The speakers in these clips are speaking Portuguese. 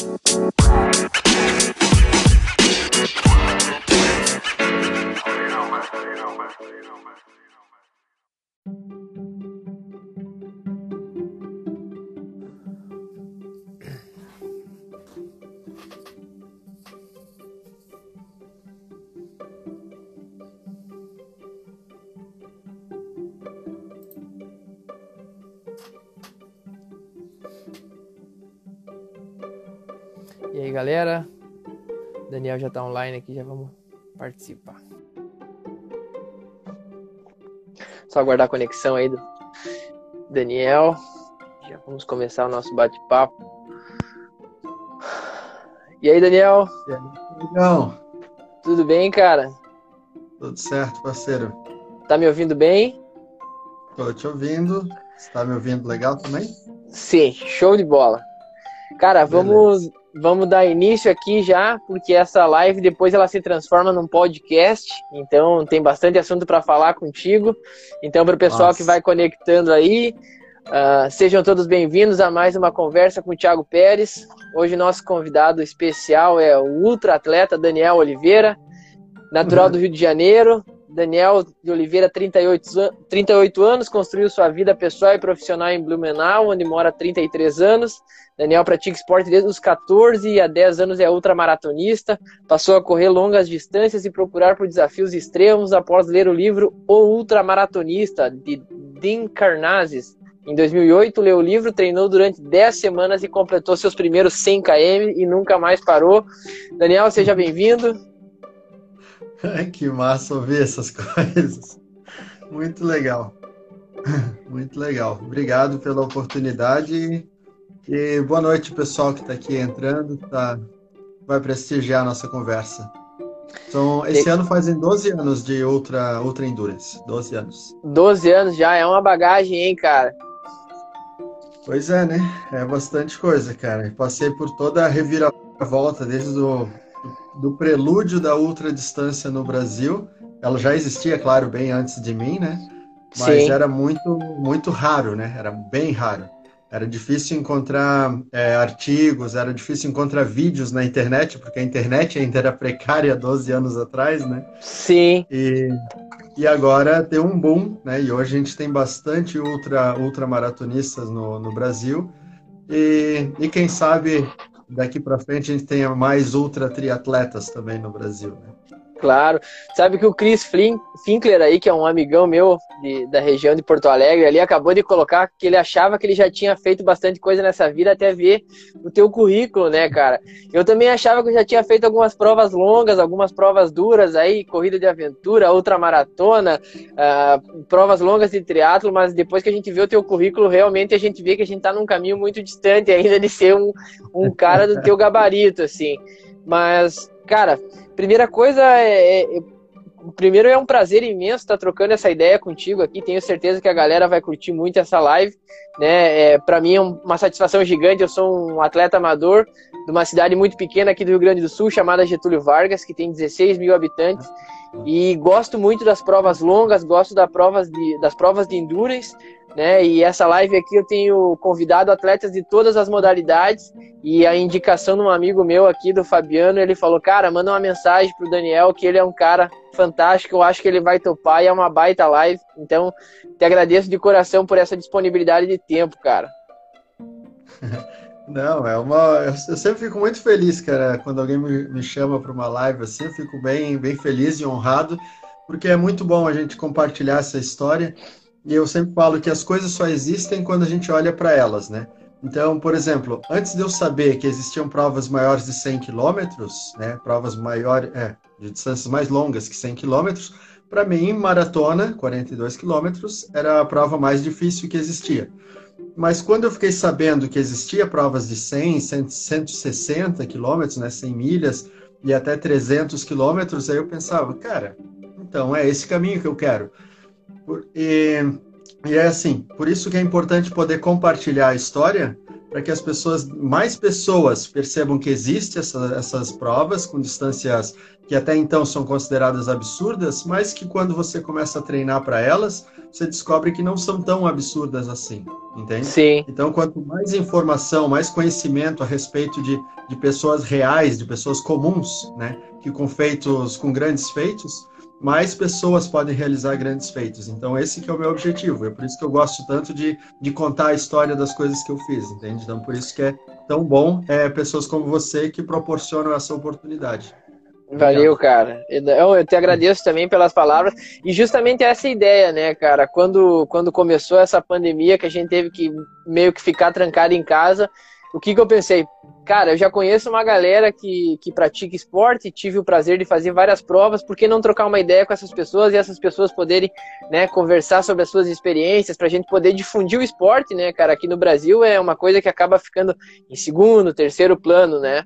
Bye. Online aqui, já vamos participar. Só aguardar a conexão aí do Daniel. Já vamos começar o nosso bate-papo. E aí, Daniel? E aí, Legal. Tudo bem, cara? Tudo certo, parceiro? Tá me ouvindo bem? Tô te ouvindo. Você tá me ouvindo legal também? Sim, show de bola. Cara, vamos, vamos dar início aqui já, porque essa live depois ela se transforma num podcast, então tem bastante assunto para falar contigo. Então, para o pessoal Nossa. que vai conectando aí, ah, sejam todos bem-vindos a mais uma conversa com o Thiago Pérez. Hoje nosso convidado especial é o ultra atleta Daniel Oliveira, natural Uhum. do Rio de Janeiro. Daniel de Oliveira, 38, an- 38 anos, construiu sua vida pessoal e profissional em Blumenau, onde mora há 33 anos. Daniel pratica esporte desde os 14 e há 10 anos é ultramaratonista. Passou a correr longas distâncias e procurar por desafios extremos após ler o livro O Ultramaratonista, de Dean Karnazes. Em 2008, leu o livro, treinou durante 10 semanas e completou seus primeiros 100 km e nunca mais parou. Daniel, seja bem-vindo. Que massa ouvir essas coisas. Muito legal. Muito legal. Obrigado pela oportunidade e boa noite, pessoal que está aqui entrando, tá, vai prestigiar a nossa conversa. Então, esse E- ano fazem 12 anos de Ultra, Ultra Endurance. 12 anos. 12 anos já, é uma bagagem, hein, cara? Pois é, né? É bastante coisa, cara. Passei por toda a reviravolta, desde o do prelúdio da ultradistância no Brasil. Ela já existia, claro, bem antes de mim, né? Mas Sim. era muito, muito raro, né? Era bem raro. Era difícil encontrar é, artigos, era difícil encontrar vídeos na internet, porque a internet ainda era precária 12 anos atrás, né? Sim, E, e agora tem um boom, né? E hoje a gente tem bastante ultra, ultramaratonistas no, no Brasil. E, e quem sabe daqui para frente a gente tenha mais ultra triatletas também no Brasil, né? Claro. Sabe que o Chris Flin- Finkler aí, que é um amigão meu de- da região de Porto Alegre, ali acabou de colocar que ele achava que ele já tinha feito bastante coisa nessa vida até ver o teu currículo, né, cara? Eu também achava que eu já tinha feito algumas provas longas, algumas provas duras aí, corrida de aventura, ultramaratona, ah, provas longas de triatlo, mas depois que a gente vê o teu currículo, realmente a gente vê que a gente tá num caminho muito distante ainda de ser um, um cara do teu gabarito, assim. Mas, cara, primeira coisa é, é- Primeiro é um prazer imenso estar trocando essa ideia contigo aqui. Tenho certeza que a galera vai curtir muito essa live. Né? É, Para mim é um- uma satisfação gigante. Eu sou um atleta amador de uma cidade muito pequena aqui do Rio Grande do Sul, chamada Getúlio Vargas, que tem 16 mil habitantes. E gosto muito das provas longas, gosto das provas de, das provas de endurance. Né? E essa live aqui eu tenho convidado atletas de todas as modalidades. E a indicação de um amigo meu aqui, do Fabiano, ele falou: Cara, manda uma mensagem pro Daniel que ele é um cara fantástico, eu acho que ele vai topar e é uma baita live. Então, te agradeço de coração por essa disponibilidade de tempo, cara. Não, é uma. Eu sempre fico muito feliz, cara, quando alguém me, me chama para uma live assim, eu fico bem, bem feliz e honrado, porque é muito bom a gente compartilhar essa história. E eu sempre falo que as coisas só existem quando a gente olha para elas, né? Então, por exemplo, antes de eu saber que existiam provas maiores de 100 quilômetros, né, provas maiores, é, de distâncias mais longas que 100 quilômetros, para mim, maratona, 42 quilômetros, era a prova mais difícil que existia. Mas quando eu fiquei sabendo que existia provas de 100, 100 160 quilômetros, né, 100 milhas e até 300 quilômetros, aí eu pensava, cara, então é esse caminho que eu quero. E, e é assim, por isso que é importante poder compartilhar a história, para que as pessoas, mais pessoas percebam que existem essa, essas provas com distâncias que até então são consideradas absurdas, mas que quando você começa a treinar para elas, você descobre que não são tão absurdas assim, entende? Sim. Então, quanto mais informação, mais conhecimento a respeito de, de pessoas reais, de pessoas comuns, né, que com feitos, com grandes feitos, mais pessoas podem realizar grandes feitos. Então, esse que é o meu objetivo. É por isso que eu gosto tanto de, de contar a história das coisas que eu fiz, entende? Então, por isso que é tão bom é, pessoas como você que proporcionam essa oportunidade. Valeu, cara. Eu te agradeço também pelas palavras. E justamente essa ideia, né, cara? Quando, quando começou essa pandemia, que a gente teve que meio que ficar trancado em casa, o que, que eu pensei? Cara, eu já conheço uma galera que, que pratica esporte, tive o prazer de fazer várias provas, por que não trocar uma ideia com essas pessoas e essas pessoas poderem né, conversar sobre as suas experiências, para a gente poder difundir o esporte, né, cara? Aqui no Brasil é uma coisa que acaba ficando em segundo, terceiro plano, né?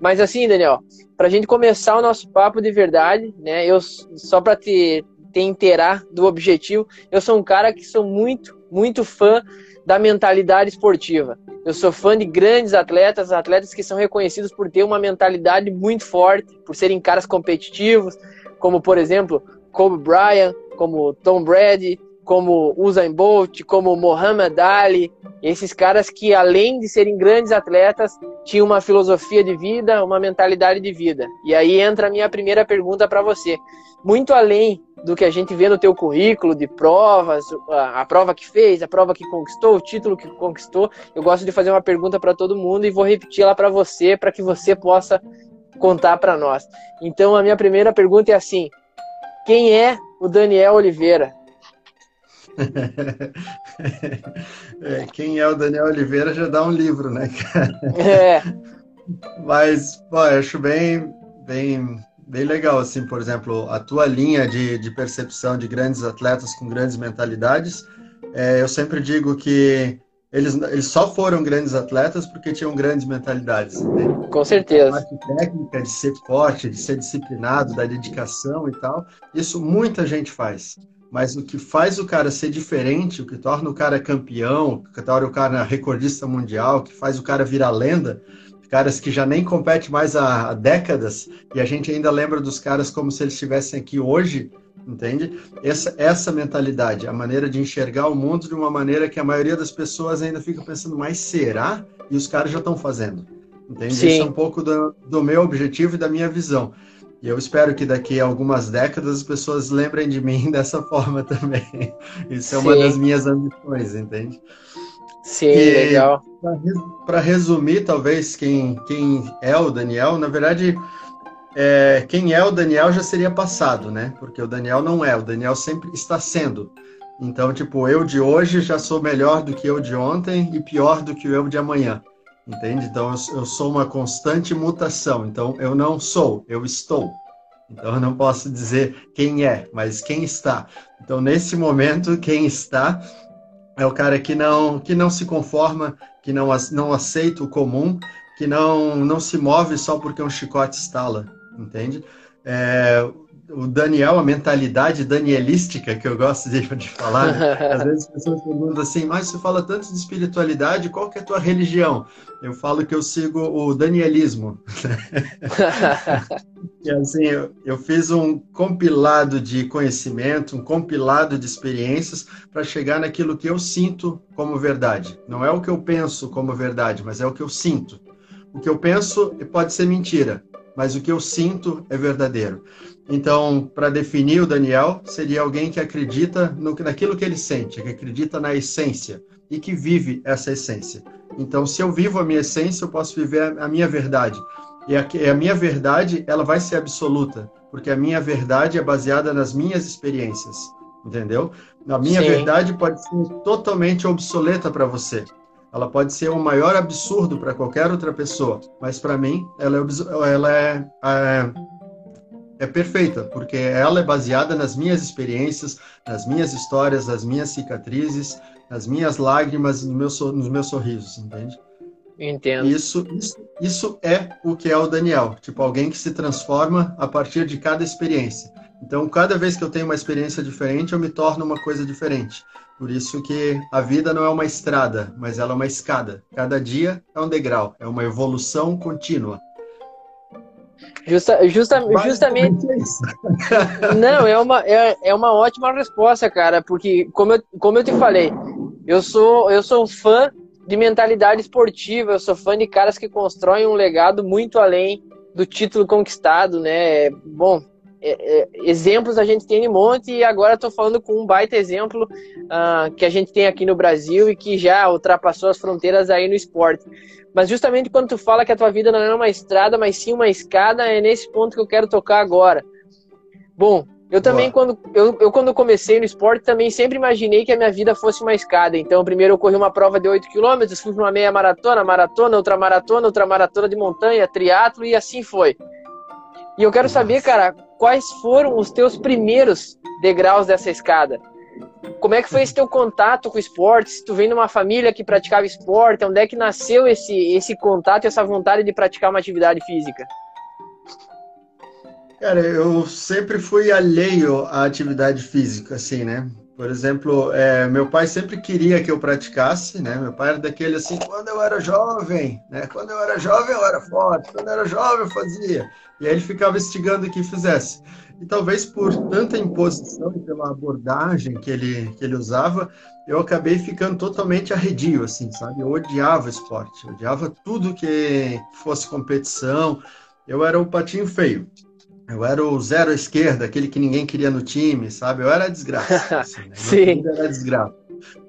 Mas assim, Daniel, para a gente começar o nosso papo de verdade, né, eu só para te, te inteirar do objetivo, eu sou um cara que sou muito, muito fã da mentalidade esportiva. Eu sou fã de grandes atletas, atletas que são reconhecidos por ter uma mentalidade muito forte, por serem caras competitivos, como por exemplo Kobe Bryant, como Tom Brady, como Usain Bolt, como Muhammad Ali, esses caras que além de serem grandes atletas, tinham uma filosofia de vida, uma mentalidade de vida. E aí entra a minha primeira pergunta para você. Muito além do que a gente vê no teu currículo de provas, a, a, prova que fez, a prova que conquistou, o título que conquistou. Eu gosto de fazer uma pergunta para todo mundo e vou repetir ela para você, para que você possa contar para nós. Então, a minha primeira pergunta é assim: quem é o Daniel Oliveira? É, quem é o Daniel Oliveira já dá um livro, né, cara? É. Mas, pô, eu acho bem, bem bem legal, assim, por exemplo, a tua linha de, de percepção de grandes atletas com grandes mentalidades. É, eu sempre digo que eles, eles só foram grandes atletas porque tinham grandes mentalidades. Né? Com certeza. A parte técnica de ser forte, de ser disciplinado, da dedicação e tal, isso muita gente faz. Mas o que faz o cara ser diferente, o que torna o cara campeão, o que torna o cara recordista mundial, o que faz o cara virar lenda, caras que já nem competem mais há, décadas, e a gente ainda lembra dos caras como se eles estivessem aqui hoje, entende? Essa, essa mentalidade, a maneira de enxergar o mundo de uma maneira que a maioria das pessoas ainda fica pensando, mas será? E os caras já estão fazendo, entende? Sim. Isso é um pouco do, do meu objetivo e da minha visão. E eu espero que daqui a algumas décadas as pessoas lembrem de mim dessa forma também. Isso é Sim. uma das minhas ambições, entende? Sim, e, legal. Para resumir, talvez, quem, quem é o Daniel, na verdade, é, quem é o Daniel já seria passado, né? Porque o Daniel não é, o Daniel sempre está sendo. Então, tipo, eu de hoje já sou melhor do que eu de ontem e pior do que eu de amanhã. Entende? Então, eu, sou uma constante mutação. Então, eu não sou, eu estou. Então, eu não posso dizer quem é, mas quem está. Então, nesse momento, quem está é o cara que não, que não se conforma, que não, não aceita o comum, que não, não se move só porque um chicote estala, entende? É, o Daniel, a mentalidade danielística que eu gosto de, de falar, né? às vezes as pessoas perguntam assim, mas você fala tanto de espiritualidade, qual que é a tua religião? Eu falo que eu sigo o danielismo. e assim, eu, eu fiz um compilado de conhecimento, um compilado de experiências para chegar naquilo que eu sinto como verdade. Não é o que eu penso como verdade, mas é o que eu sinto. O que eu penso pode ser mentira, mas o que eu sinto é verdadeiro. Então, para definir o Daniel, seria alguém que acredita no, naquilo que ele sente, que acredita na essência e que vive essa essência. Então, se eu vivo a minha essência, eu posso viver a minha verdade. E a, a minha verdade, ela vai ser absoluta, porque a minha verdade é baseada nas minhas experiências, entendeu? A minha Sim. verdade pode ser totalmente obsoleta para você. Ela pode ser o maior absurdo para qualquer outra pessoa, mas para mim ela é, ela é, é é perfeita, porque ela é baseada nas minhas experiências, nas minhas histórias, nas minhas cicatrizes, nas minhas lágrimas, no meu, nos meus sorrisos, entende? Entendo. Isso, isso, isso é o que é o Daniel, tipo alguém que se transforma a partir de cada experiência. Então, cada vez que eu tenho uma experiência diferente, eu me torno uma coisa diferente. Por isso que a vida não é uma estrada, mas ela é uma escada. Cada dia é um degrau, é uma evolução contínua. Justa, justa, justamente. É não, é uma, é, é uma ótima resposta, cara, porque, como eu, como eu te falei, eu sou, eu sou fã de mentalidade esportiva, eu sou fã de caras que constroem um legado muito além do título conquistado, né? Bom, é, é, exemplos a gente tem um monte e agora estou falando com um baita exemplo uh, que a gente tem aqui no Brasil e que já ultrapassou as fronteiras aí no esporte. Mas justamente quando tu fala que a tua vida não é uma estrada, mas sim uma escada, é nesse ponto que eu quero tocar agora. Bom, eu também, quando eu, eu, quando comecei no esporte, também sempre imaginei que a minha vida fosse uma escada. Então, primeiro eu corri uma prova de 8 km, fui para uma meia maratona, maratona, outra maratona, outra maratona de montanha, triatlo e assim foi. E eu quero Nossa. saber, cara, quais foram os teus primeiros degraus dessa escada? Como é que foi esse teu contato com o esporte? Se tu vem de uma família que praticava esporte, onde é que nasceu esse, esse contato essa vontade de praticar uma atividade física? Cara, eu sempre fui alheio à atividade física, assim, né? Por exemplo, é, meu pai sempre queria que eu praticasse, né? Meu pai era daquele assim, quando eu era jovem, né? Quando eu era jovem eu era forte, quando eu era jovem eu fazia. E aí ele ficava instigando que fizesse. E talvez por tanta imposição e pela abordagem que ele, que ele usava, eu acabei ficando totalmente arredio, assim, sabe? Eu odiava esporte, eu odiava tudo que fosse competição. Eu era o patinho feio. Eu era o zero à esquerda, aquele que ninguém queria no time, sabe? Eu era desgraça. Assim, né? Sim. Era desgraça.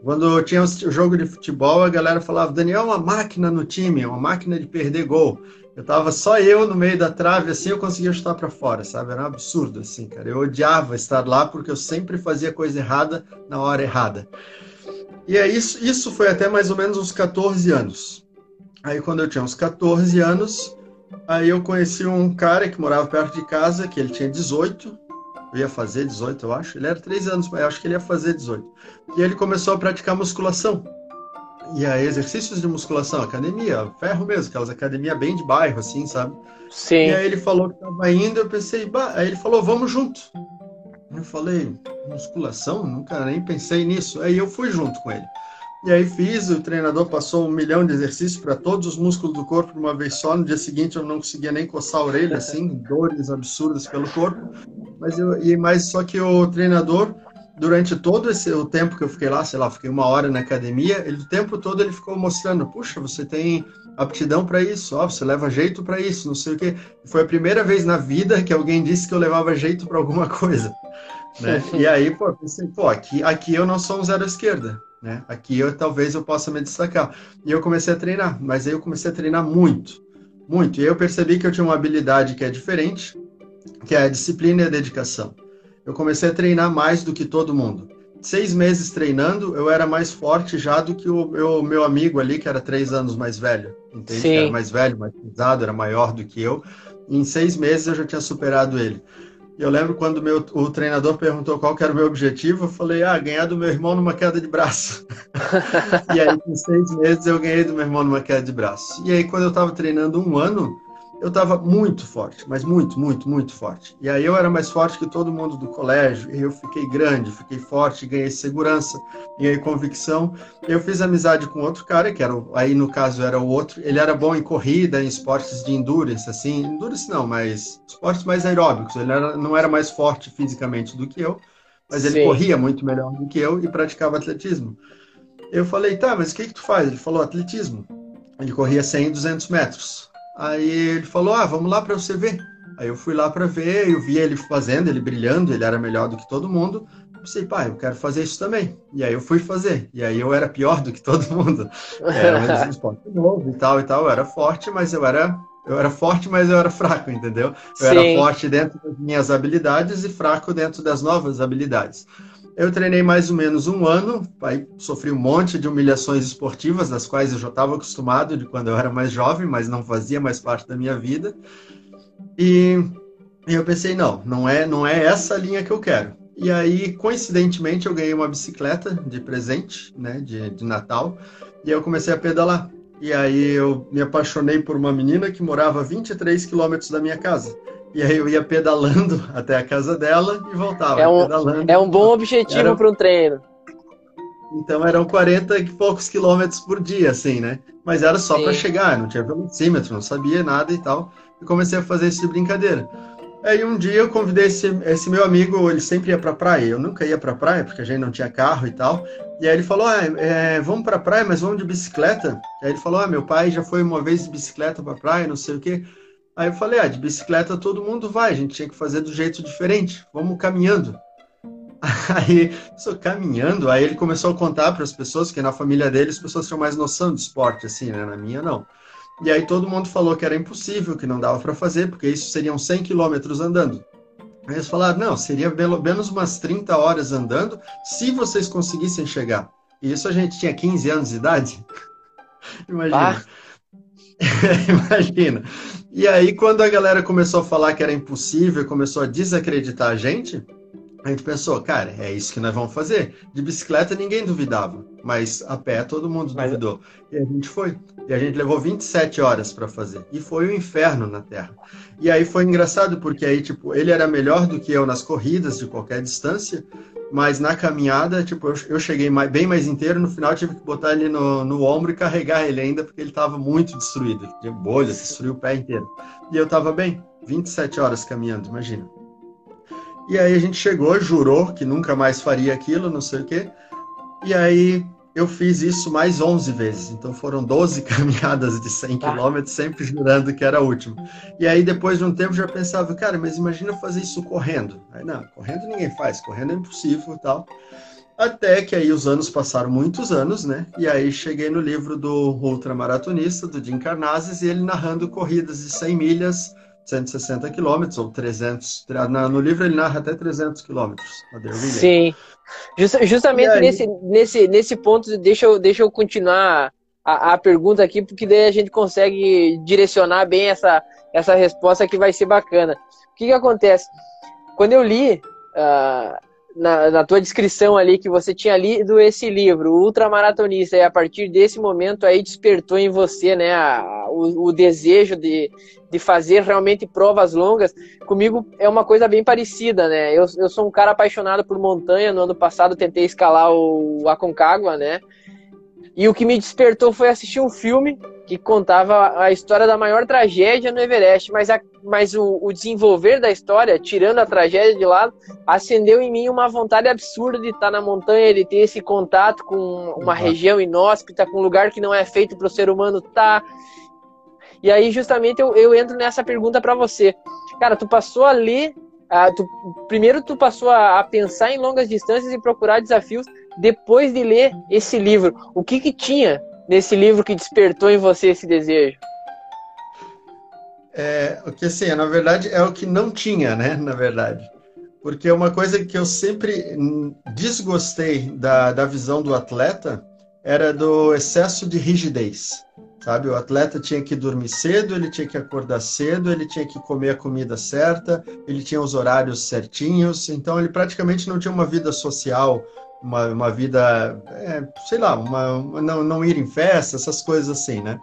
Quando tinha o jogo de futebol, a galera falava: Daniel é uma máquina no time, é uma máquina de perder gol. Eu tava só eu no meio da trave, assim, eu conseguia chutar para fora, sabe? Era um absurdo, assim, cara. Eu odiava estar lá porque eu sempre fazia coisa errada na hora errada. E é isso, isso foi até mais ou menos uns 14 anos. Aí, quando eu tinha uns 14 anos, Aí eu conheci um cara que morava perto de casa, que ele tinha 18, eu ia fazer 18, eu acho. Ele era 3 anos, mas eu acho que ele ia fazer 18. E ele começou a praticar musculação. E aí, exercícios de musculação, academia, ferro mesmo, aquelas academia bem de bairro, assim, sabe? Sim. E aí ele falou que estava indo, eu pensei, bah, aí ele falou, vamos junto. Eu falei, musculação? Nunca nem pensei nisso. Aí eu fui junto com ele. E aí fiz, o treinador passou um milhão de exercícios para todos os músculos do corpo de uma vez só. No dia seguinte eu não conseguia nem coçar a orelha, assim, dores absurdas pelo corpo. Mas eu, e mais só que o treinador, durante todo esse o tempo que eu fiquei lá, sei lá, fiquei uma hora na academia, ele o tempo todo ele ficou mostrando, puxa, você tem aptidão para isso, ó, você leva jeito para isso, não sei o quê. Foi a primeira vez na vida que alguém disse que eu levava jeito para alguma coisa. Né? E aí, pô, pensei, pô, aqui, aqui eu não sou um zero esquerda. Né? Aqui eu talvez eu possa me destacar. E eu comecei a treinar, mas aí eu comecei a treinar muito, muito. E eu percebi que eu tinha uma habilidade que é diferente, que é a disciplina e a dedicação. Eu comecei a treinar mais do que todo mundo. Seis meses treinando, eu era mais forte já do que o meu, meu amigo ali, que era três anos mais velho. Entende? Que era mais velho, mais pesado, era maior do que eu. E em seis meses eu já tinha superado ele. Eu lembro quando meu, o treinador perguntou qual era o meu objetivo, eu falei, ah, ganhar do meu irmão numa queda de braço. e aí, com seis meses, eu ganhei do meu irmão numa queda de braço. E aí, quando eu estava treinando um ano, eu estava muito forte, mas muito, muito, muito forte. E aí eu era mais forte que todo mundo do colégio, e eu fiquei grande, fiquei forte, ganhei segurança, ganhei convicção. Eu fiz amizade com outro cara, que era, aí no caso era o outro, ele era bom em corrida, em esportes de endurance, assim, endurance não, mas esportes mais aeróbicos. Ele era, não era mais forte fisicamente do que eu, mas ele Sim. corria muito melhor do que eu e praticava atletismo. Eu falei, tá, mas o que que tu faz? Ele falou, atletismo. Ele corria 100 e 200 metros. Aí ele falou: Ah, vamos lá para você ver. Aí eu fui lá para ver, eu vi ele fazendo, ele brilhando, ele era melhor do que todo mundo. Eu pensei, pai, eu quero fazer isso também. E aí eu fui fazer. E aí eu era pior do que todo mundo. Era um esporte novo e tal e tal. Eu era forte, mas eu era eu era forte, mas eu era fraco, entendeu? Eu Sim. era forte dentro das minhas habilidades e fraco dentro das novas habilidades. Eu treinei mais ou menos um ano, aí sofri um monte de humilhações esportivas, das quais eu já estava acostumado de quando eu era mais jovem, mas não fazia mais parte da minha vida. E, eu pensei, não, não é, não é essa linha que eu quero. E aí, coincidentemente, eu ganhei uma bicicleta de presente, né, de, de Natal, e eu comecei a pedalar. E aí eu me apaixonei por uma menina que morava a 23 quilômetros da minha casa. E aí eu ia pedalando até a casa dela e voltava. É um, pedalando. É um bom objetivo para um treino. Então eram 40 e poucos quilômetros por dia, assim, né? Mas era só para chegar, não tinha velocímetro, não sabia nada e tal. E comecei a fazer isso de brincadeira. Aí um dia eu convidei esse, esse meu amigo, ele sempre ia pra praia. Eu nunca ia pra praia, porque a gente não tinha carro e tal. E aí ele falou: ah, é, vamos pra praia, mas vamos de bicicleta. Aí ele falou: ah, meu pai já foi uma vez de bicicleta pra praia, não sei o quê. Aí eu falei: ah, de bicicleta todo mundo vai, a gente tinha que fazer do jeito diferente, vamos caminhando. Aí, só caminhando, aí ele começou a contar para as pessoas que na família dele as pessoas tinham mais noção de esporte, assim, né? Na minha, não. E aí todo mundo falou que era impossível, que não dava para fazer, porque isso seriam 100 quilômetros andando. Aí eles falaram, não, seria pelo menos umas 30 horas andando, se vocês conseguissem chegar. E isso a gente tinha 15 anos de idade. Imagina. Ah. Imagina. E aí, quando a galera começou a falar que era impossível, começou a desacreditar a gente, a gente pensou, cara, é isso que nós vamos fazer. De bicicleta ninguém duvidava, mas a pé todo mundo mas... duvidou. E a gente foi. E a gente levou 27 horas para fazer. E foi um inferno na Terra. E aí foi engraçado, porque aí, tipo, ele era melhor do que eu nas corridas de qualquer distância, mas na caminhada, tipo, eu, cheguei mais, bem mais inteiro. No final, tive que botar ele no, no ombro e carregar ele ainda, porque ele estava muito destruído. De bolha, destruiu o pé inteiro. E eu estava bem. 27 horas caminhando, imagina. E aí a gente chegou, jurou que nunca mais faria aquilo, não sei o quê. E aí eu fiz isso mais 11 vezes. Então foram 12 caminhadas de 100 tá. quilômetros, sempre jurando que era a última. E aí depois de um tempo já pensava, cara, mas imagina fazer isso correndo. Aí não, correndo ninguém faz, correndo é impossível e tal. Até que aí os anos passaram muitos anos, né? E aí cheguei no livro do ultramaratonista, do Jim Carnazes, e ele narrando corridas de 100 milhas 160 quilômetros ou 300. No livro ele narra até 300 quilômetros. Sim. Just, justamente nesse, nesse, nesse ponto, deixa eu, deixa eu continuar a, a, pergunta aqui, porque daí a gente consegue direcionar bem essa, essa resposta que vai ser bacana. O que, que acontece? Quando eu li. Uh, na, na, tua descrição ali que você tinha lido esse livro, Ultramaratonista, e a partir desse momento aí despertou em você, né, a, o, o, desejo de, de fazer realmente provas longas. Comigo é uma coisa bem parecida, né? Eu, eu sou um cara apaixonado por montanha. No ano passado tentei escalar o Aconcagua, né? E o que me despertou foi assistir um filme que contava a história da maior tragédia no Everest, mas, a, mas o, o, desenvolver da história, tirando a tragédia de lado, acendeu em mim uma vontade absurda de estar na montanha, de ter esse contato com uma uhum. região inóspita, com um lugar que não é feito para o ser humano estar. Tá. E aí, justamente, eu, eu entro nessa pergunta para você. Cara, tu passou a ler, tu, primeiro tu passou a, a pensar em longas distâncias e procurar desafios depois de ler esse livro. O que que tinha nesse livro que despertou em você esse desejo? É, o que assim, na verdade, é o que não tinha, né? Na verdade. Porque uma coisa que eu sempre desgostei da, da visão do atleta era do excesso de rigidez. Sabe, o atleta tinha que dormir cedo, ele tinha que acordar cedo, ele tinha que comer a comida certa, ele tinha os horários certinhos, então ele praticamente não tinha uma vida social uma, uma vida, é, sei lá, uma, não, não ir em festa, essas coisas assim, né?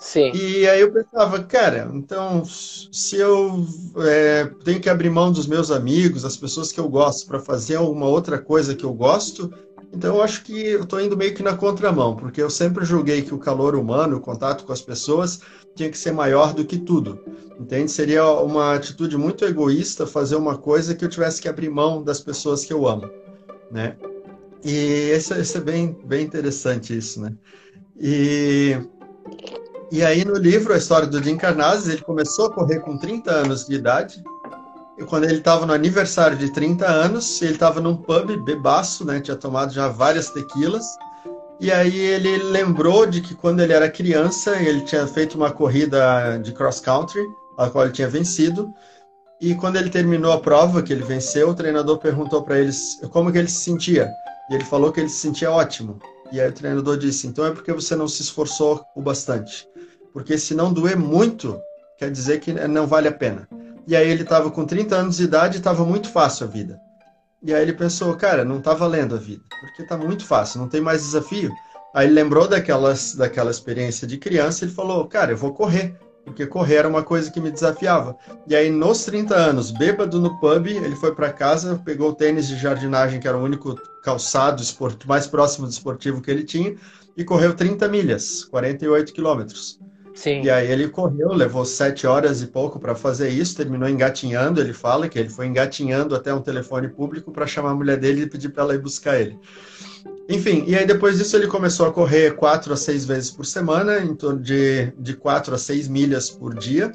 Sim. E aí eu pensava, cara, então se eu é, tenho que abrir mão dos meus amigos, das pessoas que eu gosto, para fazer alguma outra coisa que eu gosto, então eu acho que eu estou indo meio que na contramão, porque eu sempre julguei que o calor humano, o contato com as pessoas, tinha que ser maior do que tudo. Entende? Seria uma atitude muito egoísta fazer uma coisa que eu tivesse que abrir mão das pessoas que eu amo, né? E esse é bem, bem interessante isso, né? E, e aí no livro, a história do Jim Carnazes, ele começou a correr com 30 anos de idade. E quando ele estava no aniversário de 30 anos, ele estava num pub bebaço, né? Tinha tomado já várias tequilas. E aí ele lembrou de que quando ele era criança, ele tinha feito uma corrida de cross country, a qual ele tinha vencido. E quando ele terminou a prova, que ele venceu, o treinador perguntou para eles como que ele se sentia. E ele falou que ele se sentia ótimo. E aí o treinador disse: então é porque você não se esforçou o bastante. Porque se não doer muito, quer dizer que não vale a pena. E aí ele estava com 30 anos de idade e estava muito fácil a vida. E aí ele pensou, cara, não está valendo a vida, porque está muito fácil, não tem mais desafio. Aí ele lembrou daquelas, daquela experiência de criança e ele falou, cara, eu vou correr. Porque correr era uma coisa que me desafiava. E aí, nos 30 anos, bêbado no pub, ele foi para casa, pegou o tênis de jardinagem, que era o único calçado esportivo, mais próximo do esportivo que ele tinha, e correu 30 milhas, 48 quilômetros. Sim. E aí ele correu, levou sete horas e pouco para fazer isso, terminou engatinhando. Ele fala que ele foi engatinhando até um telefone público para chamar a mulher dele e pedir para ela ir buscar ele. Enfim, e aí depois disso ele começou a correr quatro a seis vezes por semana, em torno de, de quatro a seis milhas por dia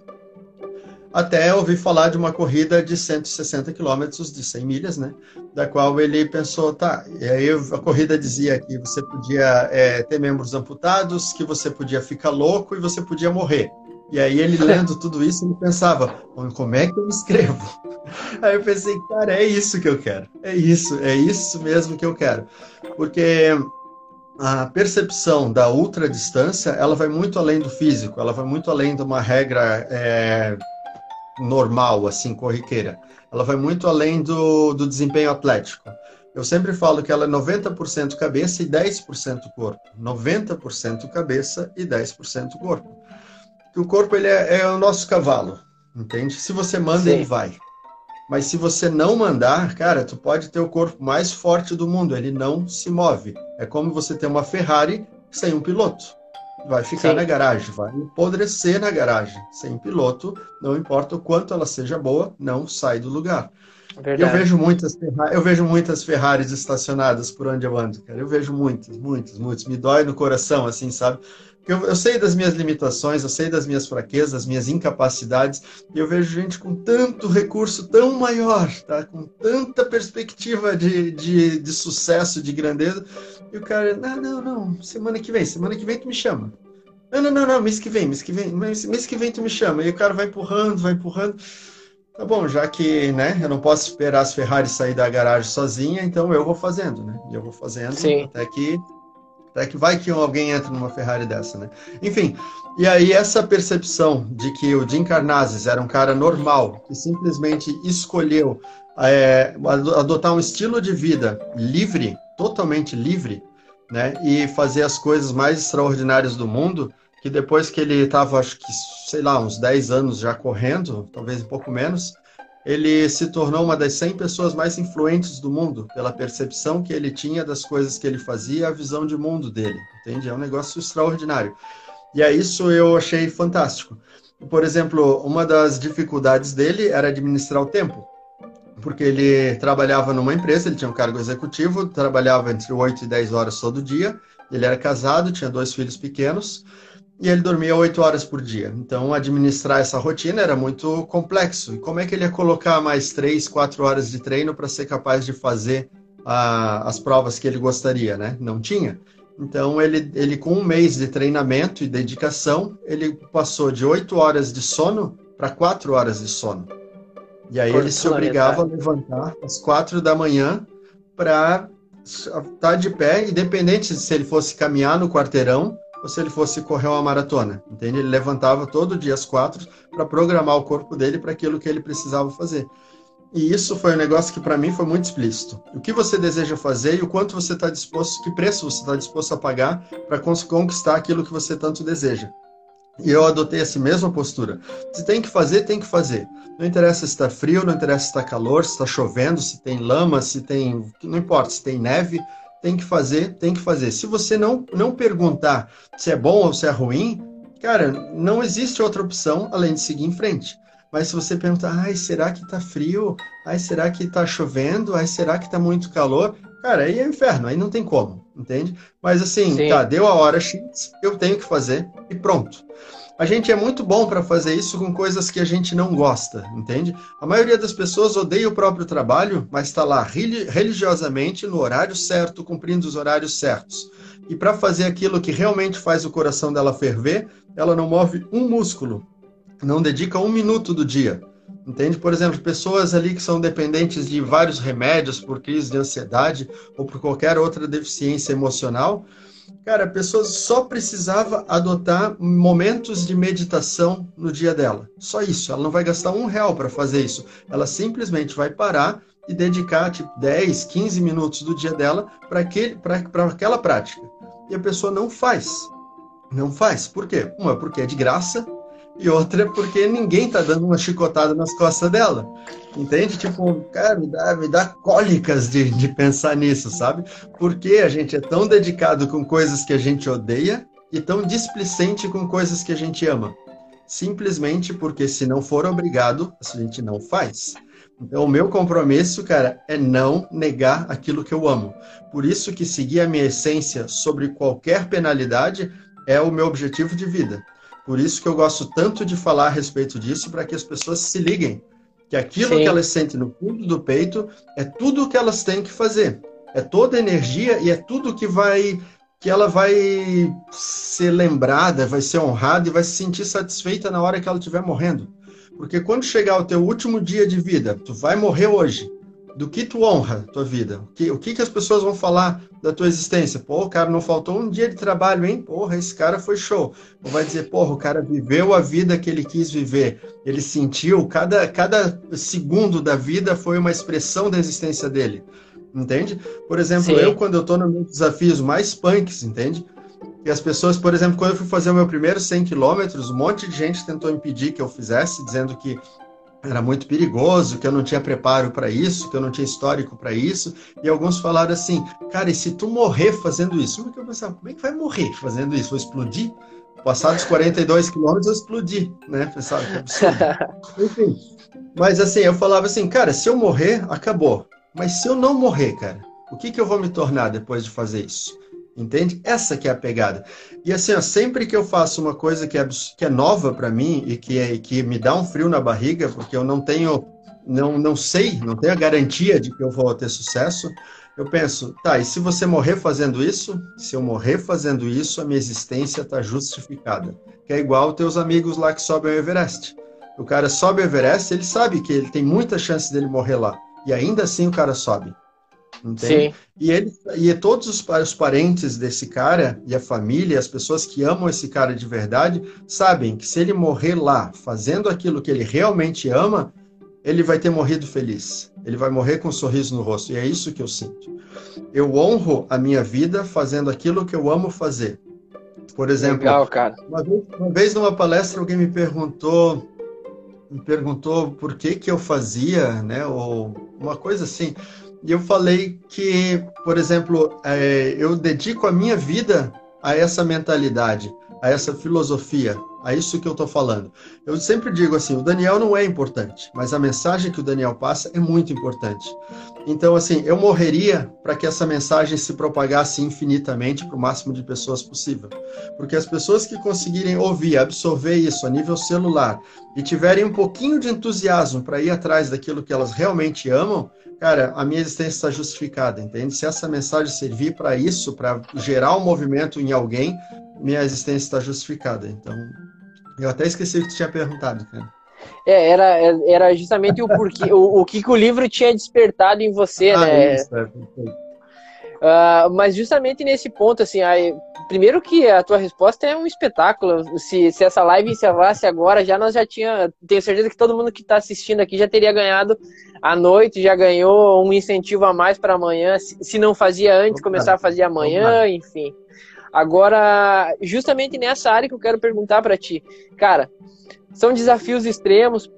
até ouvir falar de uma corrida de 160 quilômetros, de 100 milhas, né? Da qual ele pensou, tá, e aí a corrida dizia que você podia é, ter membros amputados, que você podia ficar louco e você podia morrer. E aí ele lendo tudo isso, ele pensava, como é que eu me inscrevo? Aí eu pensei, cara, é isso que eu quero. É isso, é isso mesmo que eu quero. Porque a percepção da ultradistância, ela vai muito além do físico, ela vai muito além de uma regra é, normal, assim, corriqueira. Ela vai muito além do, do desempenho atlético. Eu sempre falo que ela é 90% cabeça e 10% corpo. 90% cabeça e 10% corpo. Que o corpo ele é, é, o nosso cavalo, entende? Se você manda, Sim. ele vai. Mas se você não mandar, cara, tu pode ter o corpo mais forte do mundo, ele não se move. É como você ter uma Ferrari sem um piloto vai ficar Sim. na garagem, vai apodrecer na garagem. Sem piloto, não importa o quanto ela seja boa, não sai do lugar. Verdade. Eu vejo muitas eu vejo muitas Ferraris estacionadas por onde eu ando, cara. Eu vejo muitas, muitas, muitas. Me dói no coração, assim, sabe? Eu, eu, sei das minhas limitações, eu sei das minhas fraquezas, das minhas incapacidades, e eu vejo gente com tanto recurso tão maior, tá? com tanta perspectiva de, de, de sucesso, de grandeza, e o cara, não, não, não, semana que vem, semana que vem tu me chama. Não, não, não, não, mês que vem, mês que vem, mês, mês que vem tu me chama. E o cara vai empurrando, vai empurrando. Tá bom, já que né, eu não posso esperar as Ferrari sair da garagem sozinha, então eu vou fazendo, né? Eu vou fazendo Sim. até que até que vai que alguém entra numa Ferrari dessa, né? Enfim, e aí essa percepção de que o Jim Carnazes era um cara normal, que simplesmente escolheu é, adotar um estilo de vida livre, totalmente livre, né? E fazer as coisas mais extraordinárias do mundo, que depois que ele estava, acho que, sei lá, uns 10 anos já correndo, talvez um pouco menos, ele se tornou uma das 100 pessoas mais influentes do mundo, pela percepção que ele tinha das coisas que ele fazia, a visão de mundo dele, entende? É um negócio extraordinário. E é isso eu achei fantástico. Por exemplo, uma das dificuldades dele era administrar o tempo, porque ele trabalhava numa empresa, ele tinha um cargo executivo, trabalhava entre 8 e 10 horas todo dia, ele era casado, tinha dois filhos pequenos, e ele dormia oito horas por dia. Então, administrar essa rotina era muito complexo. E como é que ele ia colocar mais três, quatro horas de treino para ser capaz de fazer a, as provas que ele gostaria, né? Não tinha. Então, ele, ele com um mês de treinamento e dedicação, ele passou de oito horas de sono para quatro horas de sono. E aí por ele se obrigava a levantar às quatro da manhã para estar tá de pé, independente se ele fosse caminhar no quarteirão ou se ele fosse correr uma maratona, entende? Ele levantava todo dia às quatro para programar o corpo dele para aquilo que ele precisava fazer. E isso foi um negócio que para mim foi muito explícito. O que você deseja fazer e o quanto você está disposto, que preço você está disposto a pagar para conquistar aquilo que você tanto deseja. E eu adotei essa mesma postura. Se tem que fazer, tem que fazer. Não interessa se está frio, não interessa se está calor, se está chovendo, se tem lama, se tem. Não importa, se tem neve, tem que fazer, tem que fazer. Se você não, não perguntar se é bom ou se é ruim, cara, não existe outra opção além de seguir em frente. Mas se você perguntar, ai, será que tá frio? Ai, será que tá chovendo? Ai, será que tá muito calor? Cara, aí é inferno, aí não tem como, entende? Mas assim, Sim. tá, deu a hora X, eu tenho que fazer e pronto. A gente é muito bom para fazer isso com coisas que a gente não gosta, entende? A maioria das pessoas odeia o próprio trabalho, mas está lá religiosamente no horário certo, cumprindo os horários certos. E para fazer aquilo que realmente faz o coração dela ferver, ela não move um músculo, não dedica um minuto do dia. Entende? Por exemplo, pessoas ali que são dependentes de vários remédios por crise de ansiedade ou por qualquer outra deficiência emocional, Cara, a pessoa só precisava adotar momentos de meditação no dia dela. Só isso. Ela não vai gastar um real para fazer isso. Ela simplesmente vai parar e dedicar tipo 10, 15 minutos do dia dela para aquela prática. E a pessoa não faz. Não faz. Por quê? Uma, porque é de graça. E outra é porque ninguém tá dando uma chicotada nas costas dela. Entende? Tipo, cara, me dá, me dá cólicas de, de pensar nisso, sabe? Porque a gente é tão dedicado com coisas que a gente odeia e tão displicente com coisas que a gente ama. Simplesmente porque se não for obrigado, a gente não faz. Então, o meu compromisso, cara, é não negar aquilo que eu amo. Por isso que seguir a minha essência sobre qualquer penalidade é o meu objetivo de vida. Por isso que eu gosto tanto de falar a respeito disso, para que as pessoas se liguem. Que aquilo Sim. que elas sentem no fundo do peito é tudo o que elas têm que fazer. É toda energia e é tudo que vai que ela vai ser lembrada, vai ser honrada e vai se sentir satisfeita na hora que ela estiver morrendo. Porque quando chegar o teu último dia de vida, tu vai morrer hoje. Do que tu honra tua vida? O que, o que, que as pessoas vão falar da tua existência? Pô, cara, não faltou um dia de trabalho, hein? Porra, esse cara foi show. Ou vai dizer, porra, o cara viveu a vida que ele quis viver. Ele sentiu, cada, cada segundo da vida foi uma expressão da existência dele. Entende? Por exemplo, Sim. eu, quando eu tô nos meus desafios mais punks, entende? E as pessoas, por exemplo, quando eu fui fazer o meu primeiro 100 quilômetros, um monte de gente tentou impedir que eu fizesse, dizendo que era muito perigoso, que eu não tinha preparo para isso, que eu não tinha histórico para isso. E alguns falaram assim, cara, e se tu morrer fazendo isso? Como é que eu pensava, como é que vai morrer fazendo isso? Vou explodir? Passados 42 quilômetros, eu explodi, né? Pensava que absurdo. Enfim. Mas assim, eu falava assim, cara, se eu morrer, acabou. Mas se eu não morrer, cara, o que, que eu vou me tornar depois de fazer isso? Entende? Essa que é a pegada. E assim, ó, sempre que eu faço uma coisa que é, que é nova para mim e que, é, que me dá um frio na barriga, porque eu não tenho, não, não sei, não tenho a garantia de que eu vou ter sucesso, eu penso, tá, e se você morrer fazendo isso? Se eu morrer fazendo isso, a minha existência está justificada. Que é igual teus amigos lá que sobem o Everest. O cara sobe o Everest, ele sabe que ele tem muita chance dele morrer lá. E ainda assim o cara sobe. Entende? Sim. E, ele, e todos os, os parentes desse cara e a família, as pessoas que amam esse cara de verdade, sabem que se ele morrer lá fazendo aquilo que ele realmente ama, ele vai ter morrido feliz. Ele vai morrer com um sorriso no rosto. E é isso que eu sinto. Eu honro a minha vida fazendo aquilo que eu amo fazer. Por exemplo, Legal. Uma, vez, uma vez numa palestra alguém me perguntou me perguntou por que que eu fazia, né, ou uma coisa assim. E eu falei que, por exemplo, é, eu dedico a minha vida a essa mentalidade, a essa filosofia, a isso que eu estou falando. Eu sempre digo assim: o Daniel não é importante, mas a mensagem que o Daniel passa é muito importante. Então, assim, eu morreria para que essa mensagem se propagasse infinitamente para o máximo de pessoas possível. Porque as pessoas que conseguirem ouvir, absorver isso a nível celular e tiverem um pouquinho de entusiasmo para ir atrás daquilo que elas realmente amam, cara, a minha existência está justificada, entende? Se essa mensagem servir para isso, para gerar um movimento em alguém, minha existência está justificada. Então, eu até esqueci o que tu tinha perguntado, cara. É, era, era justamente o porquê, o, o que, que o livro tinha despertado em você, ah, né? Isso, é, Uh, mas justamente nesse ponto, assim, aí, primeiro que a tua resposta é um espetáculo. Se, se essa live encerrasse agora, já nós já tinha. Tenho certeza que todo mundo que está assistindo aqui já teria ganhado à noite, já ganhou um incentivo a mais para amanhã. Se, se, não fazia antes, começar a fazer amanhã, enfim. Agora, justamente nessa área que eu quero perguntar para ti, cara, são desafios extremos.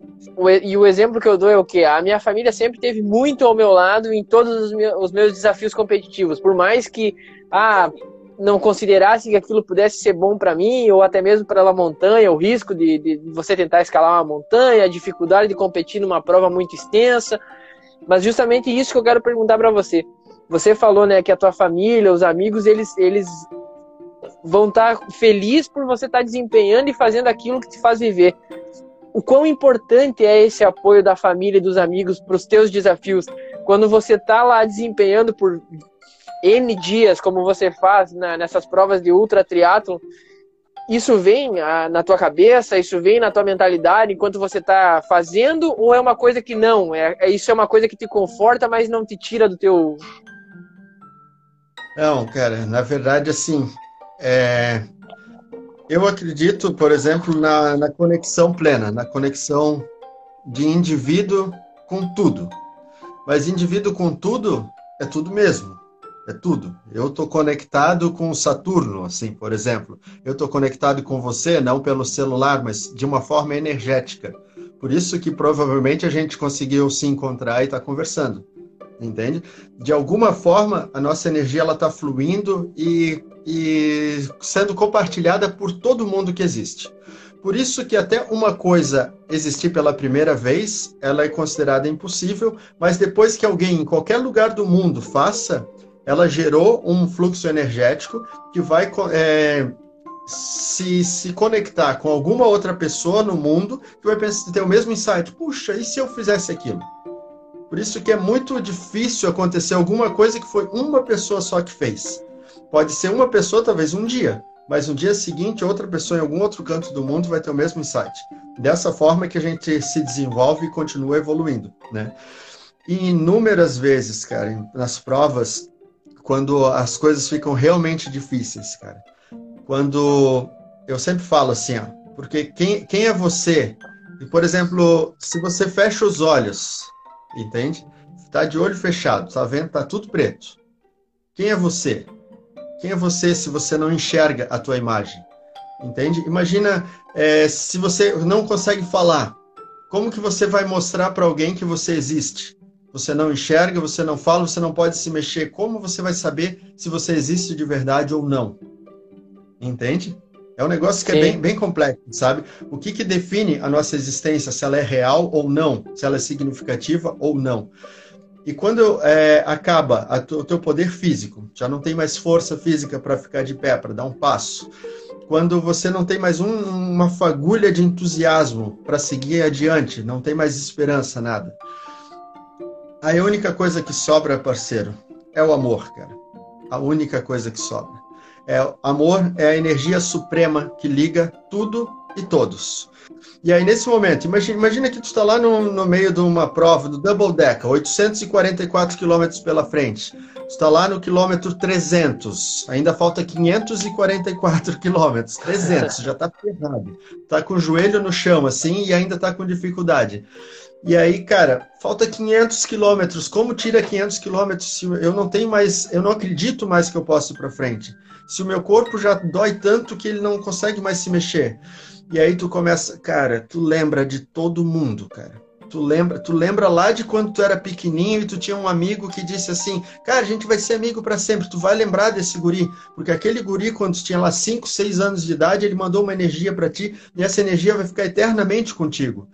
E o exemplo que eu dou é o que? A minha família sempre teve muito ao meu lado em todos os meus desafios competitivos. Por mais que ah, não considerasse que aquilo pudesse ser bom para mim, ou até mesmo para a montanha, o risco de, de você tentar escalar uma montanha, a dificuldade de competir numa prova muito extensa. Mas justamente isso que eu quero perguntar para você. Você falou, né, que a tua família, os amigos, eles, eles vão estar tá felizes por você estar tá desempenhando e fazendo aquilo que te faz viver. O quão importante é esse apoio da família e dos amigos para os teus desafios quando você está lá desempenhando por N dias, como você faz na, nessas provas de ultra triatlo, isso vem a, na tua cabeça, isso vem na tua mentalidade enquanto você está fazendo, ou é uma coisa que não? É, é, isso é uma coisa que te conforta, mas não te tira do teu. Não, cara, na verdade, assim, é, eu acredito, por exemplo, na, na conexão plena, na conexão de indivíduo com tudo. Mas indivíduo com tudo é tudo mesmo. é tudo. Eu estou conectado com Saturno, assim, por exemplo. Eu estou conectado com você, não pelo celular, mas de uma forma energética. Por isso que provavelmente a gente conseguiu se encontrar e estar tá conversando, entende? De alguma forma, a nossa energia ela está fluindo e, e sendo compartilhada por todo mundo que existe. Por isso que até uma coisa existir pela primeira vez, ela é considerada impossível, mas depois que alguém em qualquer lugar do mundo faça, ela gerou um fluxo energético que vai é, se, se conectar com alguma outra pessoa no mundo que vai ter o mesmo insight. Puxa, e se eu fizesse aquilo? Por isso que é muito difícil acontecer alguma coisa que foi uma pessoa só que fez. Pode ser uma pessoa, talvez um dia, mas no dia seguinte, outra pessoa em algum outro canto do mundo vai ter o mesmo insight. Dessa forma que a gente se desenvolve e continua evoluindo, né? E inúmeras vezes, cara, nas provas, quando as coisas ficam realmente difíceis, cara. Quando eu sempre falo assim, ó, porque quem, quem é você? E, por exemplo, se você fecha os olhos, entende? Tá de olho fechado, tá vendo? Tá tudo preto. Quem é você? Quem é você se você não enxerga a tua imagem? Entende? Imagina é, se você não consegue falar, como que você vai mostrar para alguém que você existe? você não enxerga, você não fala, você não pode se mexer. Como você vai saber se você existe de verdade ou não? Entende? É um negócio que Sim. é bem, bem complexo, sabe? O que, que define a nossa existência, se ela é real ou não, se ela é significativa ou não. E quando é, acaba o teu poder físico, já não tem mais força física para ficar de pé, para dar um passo. Quando você não tem mais um, uma fagulha de entusiasmo para seguir adiante, não tem mais esperança, nada a única coisa que sobra, parceiro, é o amor, cara. A única coisa que sobra. É, amor é a energia suprema que liga tudo e todos. E aí, nesse momento, imagina, imagina que tu está lá no, no, meio de uma prova do Double Decker, 844 quilômetros pela frente. Tu está lá no quilômetro 300, ainda falta 544 quilômetros. 300, já está ferrado. Está com o joelho no chão, assim, e ainda está com dificuldade. E aí, cara, falta 500 quilômetros. Como tira 500 quilômetros eu não tenho mais, eu não acredito mais que eu posso ir para frente? Se o meu corpo já dói tanto que ele não consegue mais se mexer. E aí tu começa, cara, tu lembra de todo mundo, cara. Tu lembra, tu lembra lá de quando tu era pequenininho e tu tinha um amigo que disse assim: Cara, a gente vai ser amigo para sempre. Tu vai lembrar desse guri, porque aquele guri, quando tu tinha lá 5, 6 anos de idade, ele mandou uma energia para ti e essa energia vai ficar eternamente contigo.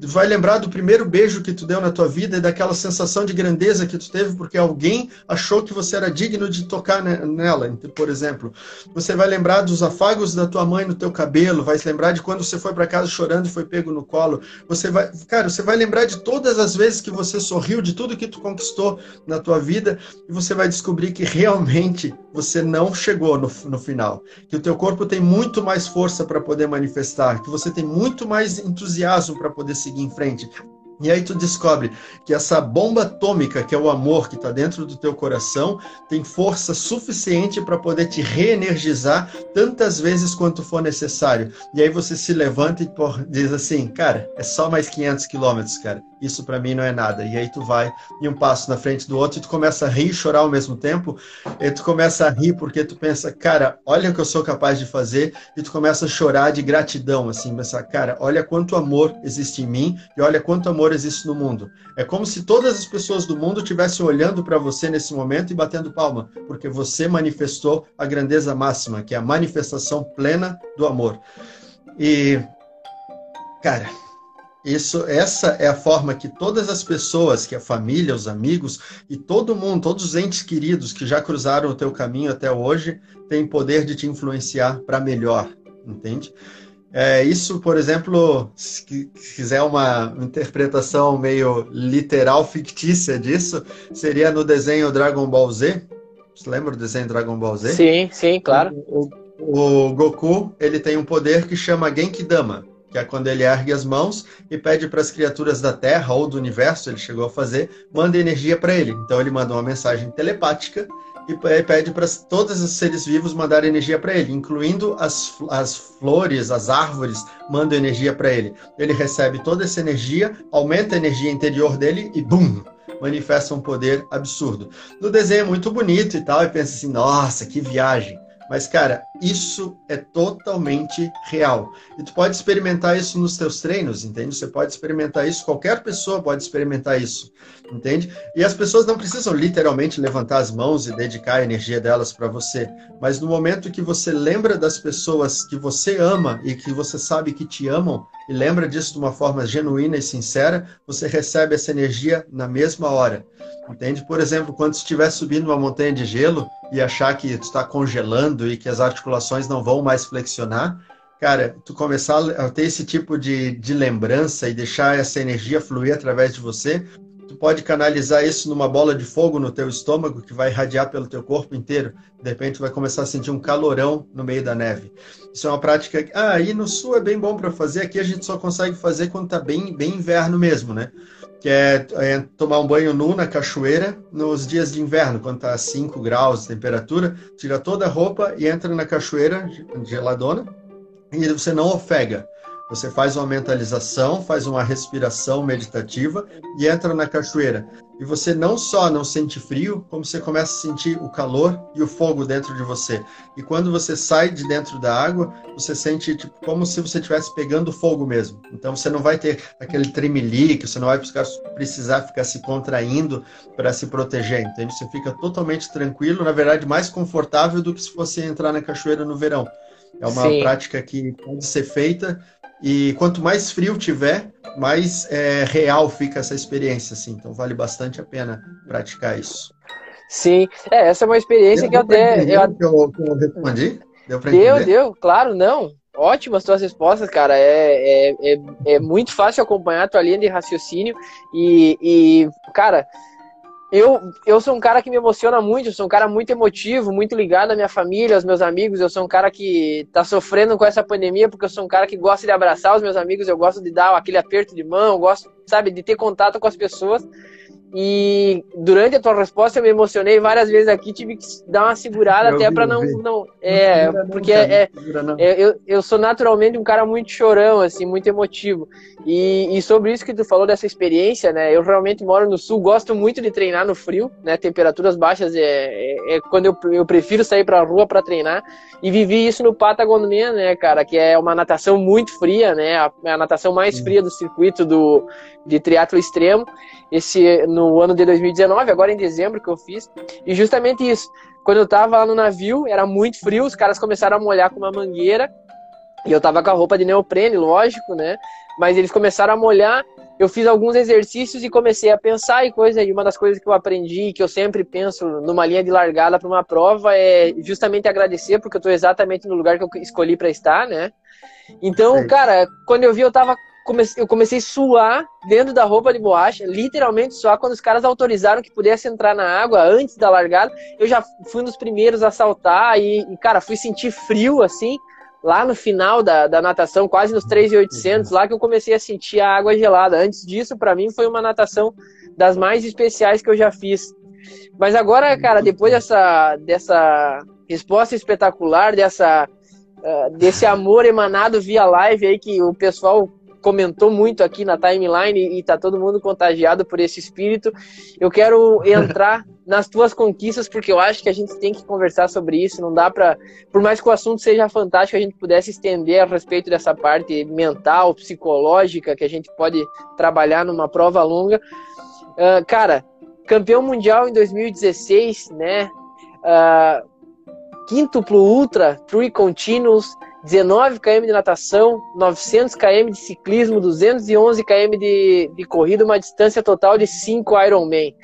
Tu vai lembrar do primeiro beijo que tu deu na tua vida e daquela sensação de grandeza que tu teve porque alguém achou que você era digno de tocar nela, por exemplo. Você vai lembrar dos afagos da tua mãe no teu cabelo, vai se lembrar de quando você foi para casa chorando e foi pego no colo. Você vai, cara, você vai lembrar de todas as vezes que você sorriu, de tudo que tu conquistou na tua vida, e você vai descobrir que realmente você não chegou no, no final. Que o teu corpo tem muito mais força para poder manifestar, que você tem muito mais entusiasmo para poder seguir em frente. E aí tu descobre que essa bomba atômica, que é o amor que está dentro do teu coração, tem força suficiente para poder te reenergizar tantas vezes quanto for necessário. E aí você se levanta e diz assim, cara, é só mais 500 quilômetros, cara isso para mim não é nada. E aí tu vai e um passo na frente do outro e tu começa a rir e chorar ao mesmo tempo. E tu começa a rir porque tu pensa, cara, olha o que eu sou capaz de fazer. E tu começa a chorar de gratidão, assim, pensar, cara, olha quanto amor existe em mim e olha quanto amor existe no mundo. É como se todas as pessoas do mundo estivessem olhando para você nesse momento e batendo palma, porque você manifestou a grandeza máxima, que é a manifestação plena do amor. E, cara, isso, essa é a forma que todas as pessoas, que a família, os amigos e todo mundo, todos os entes queridos que já cruzaram o teu caminho até hoje, têm poder de te influenciar para melhor, entende? É, isso, por exemplo, se quiser uma interpretação meio literal, fictícia disso, seria no desenho Dragon Ball Z. Você lembra do desenho Dragon Ball Z? Sim, sim, claro. O, o, o Goku, ele tem um poder que chama Genkidama que é quando ele ergue as mãos e pede para as criaturas da Terra ou do universo, ele chegou a fazer, manda energia para ele. Então ele manda uma mensagem telepática e pede para todos os seres vivos mandarem energia para ele, incluindo as, as flores, as árvores, mandam energia para ele. Ele recebe toda essa energia, aumenta a energia interior dele e bum! manifesta um poder absurdo. No desenho é muito bonito e tal, e pensa assim, nossa, que viagem. Mas, cara, isso é totalmente real. E tu pode experimentar isso nos teus treinos, entende? Você pode experimentar isso, qualquer pessoa pode experimentar isso, entende? E as pessoas não precisam literalmente levantar as mãos e dedicar a energia delas para você. Mas no momento que você lembra das pessoas que você ama e que você sabe que te amam, e lembra disso de uma forma genuína e sincera, você recebe essa energia na mesma hora. Entende? Por exemplo, quando estiver subindo uma montanha de gelo e achar que tu está congelando e que as articulações não vão mais flexionar, cara, tu começar a ter esse tipo de, de lembrança e deixar essa energia fluir através de você, tu pode canalizar isso numa bola de fogo no teu estômago que vai irradiar pelo teu corpo inteiro. De repente tu vai começar a sentir um calorão no meio da neve. Isso é uma prática. Ah, aí no sul é bem bom para fazer. Aqui a gente só consegue fazer quando tá bem, bem inverno mesmo, né? Que é, é, tomar um banho nu na cachoeira nos dias de inverno, quando está 5 graus de temperatura, tira toda a roupa e entra na cachoeira geladona e você não ofega. Você faz uma mentalização, faz uma respiração meditativa e entra na cachoeira. E você não só não sente frio, como você começa a sentir o calor e o fogo dentro de você. E quando você sai de dentro da água, você sente tipo, como se você estivesse pegando fogo mesmo. Então você não vai ter aquele tremelique, você não vai precisar ficar se contraindo para se proteger. Entende? Você fica totalmente tranquilo, na verdade mais confortável do que se fosse entrar na cachoeira no verão. É uma Sim. prática que pode ser feita e quanto mais frio tiver, mais é, real fica essa experiência, assim. Então vale bastante a pena praticar isso. Sim, é, essa é uma experiência deu que eu até. Eu... Eu, eu respondi? Deu, pra deu, deu, claro, não. Ótimas suas respostas, cara. É, é, é, é, muito fácil acompanhar a tua linha de raciocínio. E, e cara, eu, eu sou um cara que me emociona muito, eu sou um cara muito emotivo, muito ligado à minha família, aos meus amigos. Eu sou um cara que tá sofrendo com essa pandemia porque eu sou um cara que gosta de abraçar os meus amigos, eu gosto de dar aquele aperto de mão, eu gosto, sabe, de ter contato com as pessoas. E durante a tua resposta eu me emocionei várias vezes aqui, tive que dar uma segurada eu até para não, não. É, não porque não, é, é, eu, eu sou naturalmente um cara muito chorão, assim, muito emotivo. E, e sobre isso que tu falou dessa experiência, né? Eu realmente moro no sul, gosto muito de treinar no frio, né? Temperaturas baixas é, é, é quando eu, eu prefiro sair pra rua para treinar. E vivi isso no Patagonia, né, cara? Que é uma natação muito fria, né? A, a natação mais fria do circuito do, de triatlo extremo. Esse no ano de 2019, agora em dezembro que eu fiz. E justamente isso. Quando eu tava lá no navio, era muito frio, os caras começaram a molhar com uma mangueira. E eu tava com a roupa de neoprene, lógico, né? Mas eles começaram a molhar. Eu fiz alguns exercícios e comecei a pensar e coisa. E uma das coisas que eu aprendi, que eu sempre penso numa linha de largada para uma prova, é justamente agradecer, porque eu tô exatamente no lugar que eu escolhi para estar, né? Então, Sim. cara, quando eu vi, eu tava comecei, eu comecei a suar dentro da roupa de borracha, literalmente suar. Quando os caras autorizaram que pudesse entrar na água antes da largada, eu já fui um dos primeiros a saltar e, e cara, fui sentir frio assim, lá no final da, da natação, quase nos 3,800, lá que eu comecei a sentir a água gelada. Antes disso, para mim, foi uma natação das mais especiais que eu já fiz. Mas agora, cara, depois dessa, dessa resposta espetacular, dessa, uh, desse amor emanado via live aí que o pessoal comentou muito aqui na timeline e tá todo mundo contagiado por esse espírito. Eu quero entrar nas tuas conquistas porque eu acho que a gente tem que conversar sobre isso. Não dá para, por mais que o assunto seja fantástico, a gente pudesse estender a respeito dessa parte mental, psicológica que a gente pode trabalhar numa prova longa. Uh, cara, campeão mundial em 2016, né? Uh, quíntuplo ultra, three continuous, 19 km de natação, 900 km de ciclismo, 211 km de, de corrida, uma distância total de 5 Ironman.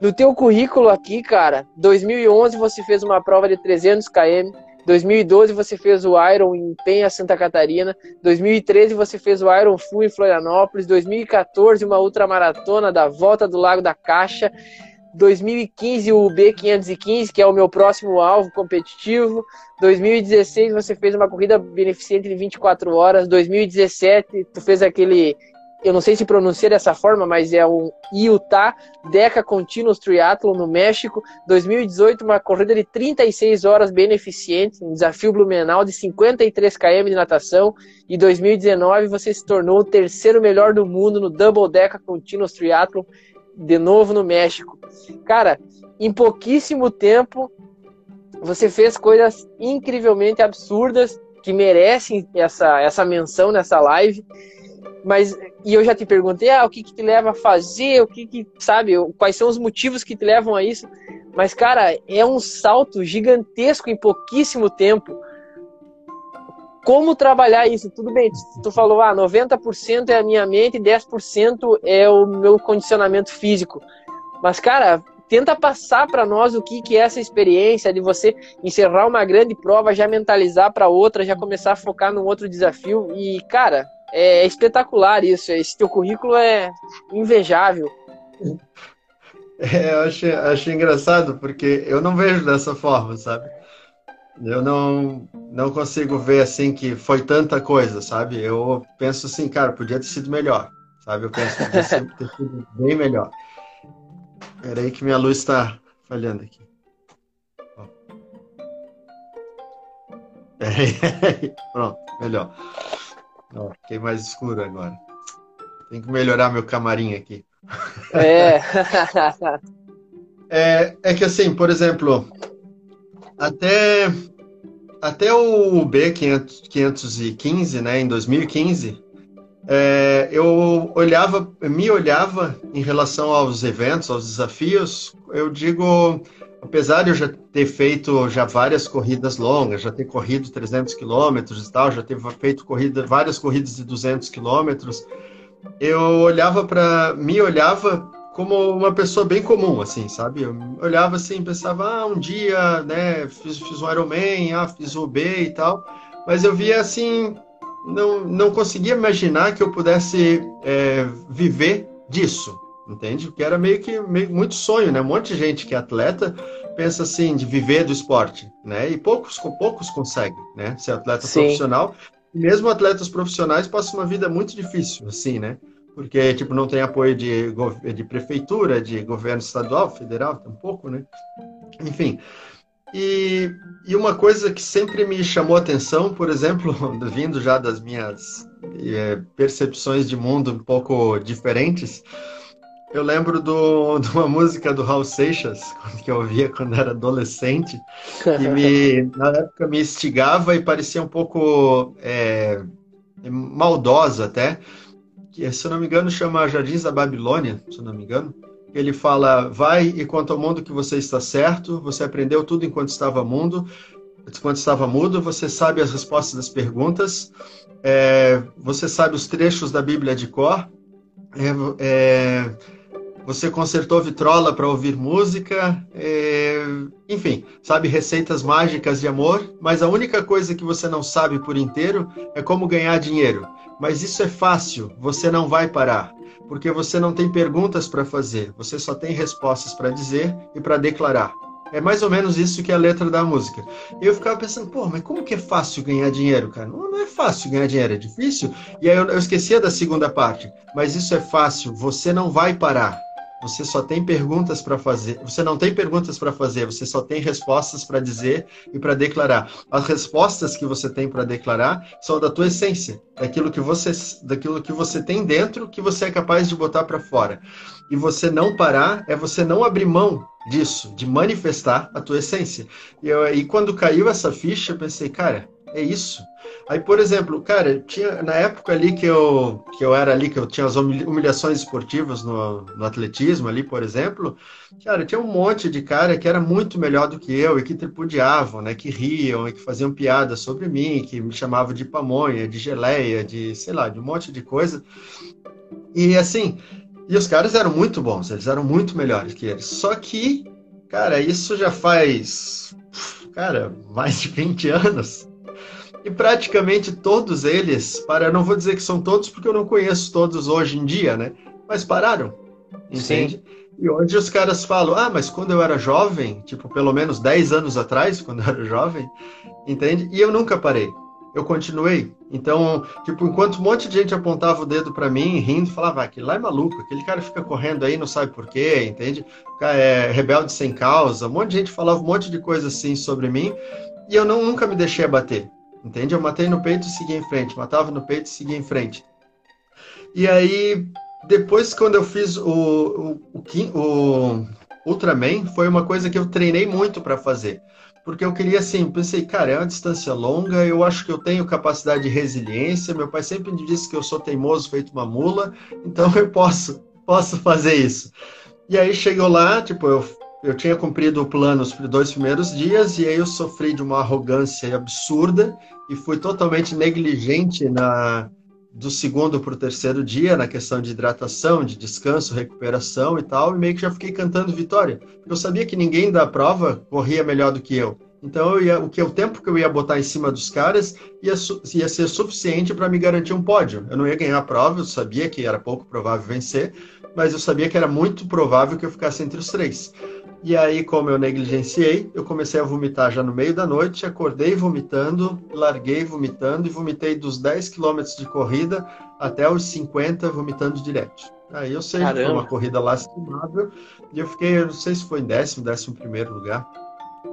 No teu currículo aqui, cara, 2011 você fez uma prova de 300 km, 2012 você fez o Iron em Penha, Santa Catarina, 2013 você fez o Iron Full em Florianópolis, 2014 uma ultramaratona da Volta do Lago da Caixa, 2015 o B515, que é o meu próximo alvo competitivo. 2016 você fez uma corrida beneficente de 24 horas. 2017 tu fez aquele, eu não sei se pronuncia dessa forma, mas é um Utah Deca Continuous Triathlon no México. 2018 uma corrida de 36 horas beneficente, um desafio Blumenau de 53 km de natação. E 2019 você se tornou o terceiro melhor do mundo no Double Deca Continuous Triathlon de novo no México. Cara, em pouquíssimo tempo você fez coisas incrivelmente absurdas que merecem essa, essa menção nessa live. Mas e eu já te perguntei, ah, o que, que te leva a fazer, o que que, sabe, quais são os motivos que te levam a isso? Mas cara, é um salto gigantesco em pouquíssimo tempo. Como trabalhar isso? Tudo bem, tu falou, ah, 90% é a minha mente, 10% é o meu condicionamento físico. Mas cara, tenta passar para nós o que, que é essa experiência de você encerrar uma grande prova, já mentalizar para outra, já começar a focar num outro desafio. E, cara, é espetacular isso. Esse teu currículo é invejável. É, eu achei, achei engraçado, porque eu não vejo dessa forma, sabe? Eu não, não consigo ver assim que foi tanta coisa, sabe? Eu penso assim, cara, podia ter sido melhor, sabe? Eu penso podia ter sido bem melhor. Espera aí que minha luz está falhando aqui. Pronto, melhor. Ó, fiquei mais escuro agora. Tem que melhorar meu camarim aqui. É. é, é que assim, por exemplo, até, até o B515, né, em 2015, é, eu olhava, me olhava em relação aos eventos, aos desafios, eu digo, apesar de eu já ter feito já várias corridas longas, já ter corrido 300 quilômetros e tal, já ter feito corrida, várias corridas de 200 quilômetros, eu olhava para, me olhava como uma pessoa bem comum, assim, sabe? Eu olhava assim, pensava, ah, um dia, né, fiz, fiz um Ironman, ah, fiz o B e tal, mas eu via assim, não, não conseguia imaginar que eu pudesse é, viver disso, entende? Que era meio que meio, muito sonho, né? Um monte de gente que é atleta pensa assim de viver do esporte, né? E poucos poucos conseguem, né? Ser atleta Sim. profissional. Mesmo atletas profissionais passam uma vida muito difícil, assim, né? Porque tipo não tem apoio de, de prefeitura, de governo estadual, federal, tampouco, né? Enfim, e, e uma coisa que sempre me chamou a atenção, por exemplo, vindo já das minhas é, percepções de mundo um pouco diferentes, eu lembro do, de uma música do Raul Seixas, que eu ouvia quando era adolescente, que me, na época me instigava e parecia um pouco é, maldosa até, que se eu não me engano chama Jardins da Babilônia, se eu não me engano, ele fala: vai e conta ao mundo que você está certo, você aprendeu tudo enquanto estava mundo, enquanto estava mudo, você sabe as respostas das perguntas, é, você sabe os trechos da Bíblia de cor, é, é, você consertou vitrola para ouvir música, é, enfim, sabe receitas mágicas de amor, mas a única coisa que você não sabe por inteiro é como ganhar dinheiro. Mas isso é fácil, você não vai parar porque você não tem perguntas para fazer, você só tem respostas para dizer e para declarar. É mais ou menos isso que é a letra da música. Eu ficava pensando, pô, mas como que é fácil ganhar dinheiro, cara? Não, não é fácil ganhar dinheiro, é difícil. E aí eu, eu esquecia da segunda parte. Mas isso é fácil, você não vai parar. Você só tem perguntas para fazer. Você não tem perguntas para fazer, você só tem respostas para dizer e para declarar. As respostas que você tem para declarar são da tua essência, daquilo que você, daquilo que você tem dentro, que você é capaz de botar para fora. E você não parar é você não abrir mão disso, de manifestar a tua essência. E, eu, e quando caiu essa ficha, eu pensei, cara, é isso. Aí, por exemplo, cara, tinha na época ali que eu, que eu era ali, que eu tinha as humilhações esportivas no, no atletismo ali, por exemplo, cara, tinha um monte de cara que era muito melhor do que eu e que tripudiavam, né, que riam e que faziam piadas sobre mim, que me chamavam de pamonha, de geleia, de, sei lá, de um monte de coisa. E assim, e os caras eram muito bons, eles eram muito melhores que eles. Só que, cara, isso já faz, cara, mais de 20 anos. E praticamente todos eles, para não vou dizer que são todos porque eu não conheço todos hoje em dia, né? Mas pararam. Entende? Sim. E hoje os caras falam: "Ah, mas quando eu era jovem, tipo, pelo menos 10 anos atrás, quando eu era jovem, entende? E eu nunca parei. Eu continuei. Então, tipo, enquanto um monte de gente apontava o dedo para mim, rindo, falava: ah, aquele lá é maluco, aquele cara fica correndo aí, não sabe por quê, entende? É rebelde sem causa. Um monte de gente falava um monte de coisa assim sobre mim, e eu não, nunca me deixei abater. Entende? Eu matei no peito e segui em frente, matava no peito e seguia em frente. E aí, depois, quando eu fiz o, o, o, o Ultraman, foi uma coisa que eu treinei muito para fazer. Porque eu queria, assim, pensei, cara, é uma distância longa, eu acho que eu tenho capacidade de resiliência. Meu pai sempre me disse que eu sou teimoso, feito uma mula, então eu posso, posso fazer isso. E aí chegou lá, tipo, eu, eu tinha cumprido o plano os dois primeiros dias, e aí eu sofri de uma arrogância absurda e fui totalmente negligente na, do segundo para o terceiro dia na questão de hidratação, de descanso, recuperação e tal, e meio que já fiquei cantando vitória. Eu sabia que ninguém da prova corria melhor do que eu. Então eu ia, o que o tempo que eu ia botar em cima dos caras ia, ia ser suficiente para me garantir um pódio. Eu não ia ganhar a prova, eu sabia que era pouco provável vencer, mas eu sabia que era muito provável que eu ficasse entre os três. E aí, como eu negligenciei, eu comecei a vomitar já no meio da noite, acordei vomitando, larguei vomitando e vomitei dos 10 quilômetros de corrida até os 50 vomitando direto. Aí eu sei que foi uma corrida lastimável e eu fiquei, eu não sei se foi em décimo, décimo primeiro lugar.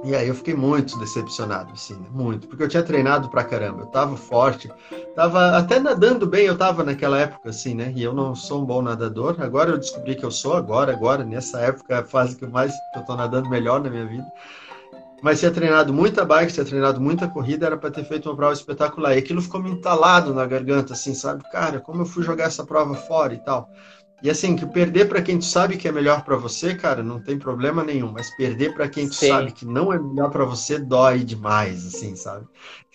E aí eu fiquei muito decepcionado, assim, né? muito, porque eu tinha treinado pra caramba, eu tava forte, tava até nadando bem, eu tava naquela época, assim, né? E eu não sou um bom nadador, agora eu descobri que eu sou, agora, agora, nessa época, é a fase que eu mais, que eu tô nadando melhor na minha vida. Mas tinha treinado muita bike, tinha treinado muita corrida, era para ter feito uma prova espetacular. E aquilo ficou me entalado na garganta, assim, sabe? Cara, como eu fui jogar essa prova fora e tal. E assim, que perder para quem tu sabe que é melhor para você, cara, não tem problema nenhum. Mas perder para quem tu Sim. sabe que não é melhor para você dói demais, assim, sabe?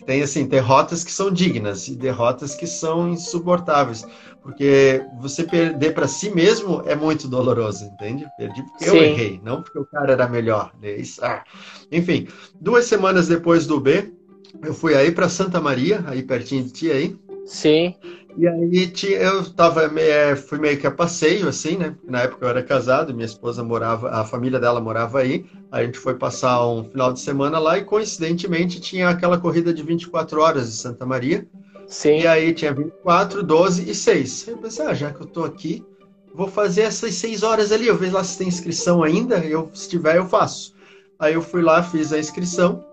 Tem assim derrotas que são dignas e derrotas que são insuportáveis, porque você perder para si mesmo é muito doloroso, entende? Perdi porque Sim. eu errei, não porque o cara era melhor. Né? Isso, ah. Enfim, duas semanas depois do B, eu fui aí para Santa Maria, aí pertinho de ti aí. Sim. E aí eu tava, é, fui meio que a passeio, assim, né? Na época eu era casado, minha esposa morava, a família dela morava aí. A gente foi passar um final de semana lá e coincidentemente tinha aquela corrida de 24 horas de Santa Maria. Sim. E aí tinha 24, 12 e 6. Eu pensei, ah, já que eu tô aqui, vou fazer essas 6 horas ali. Eu vejo lá se tem inscrição ainda, eu, se tiver eu faço. Aí eu fui lá, fiz a inscrição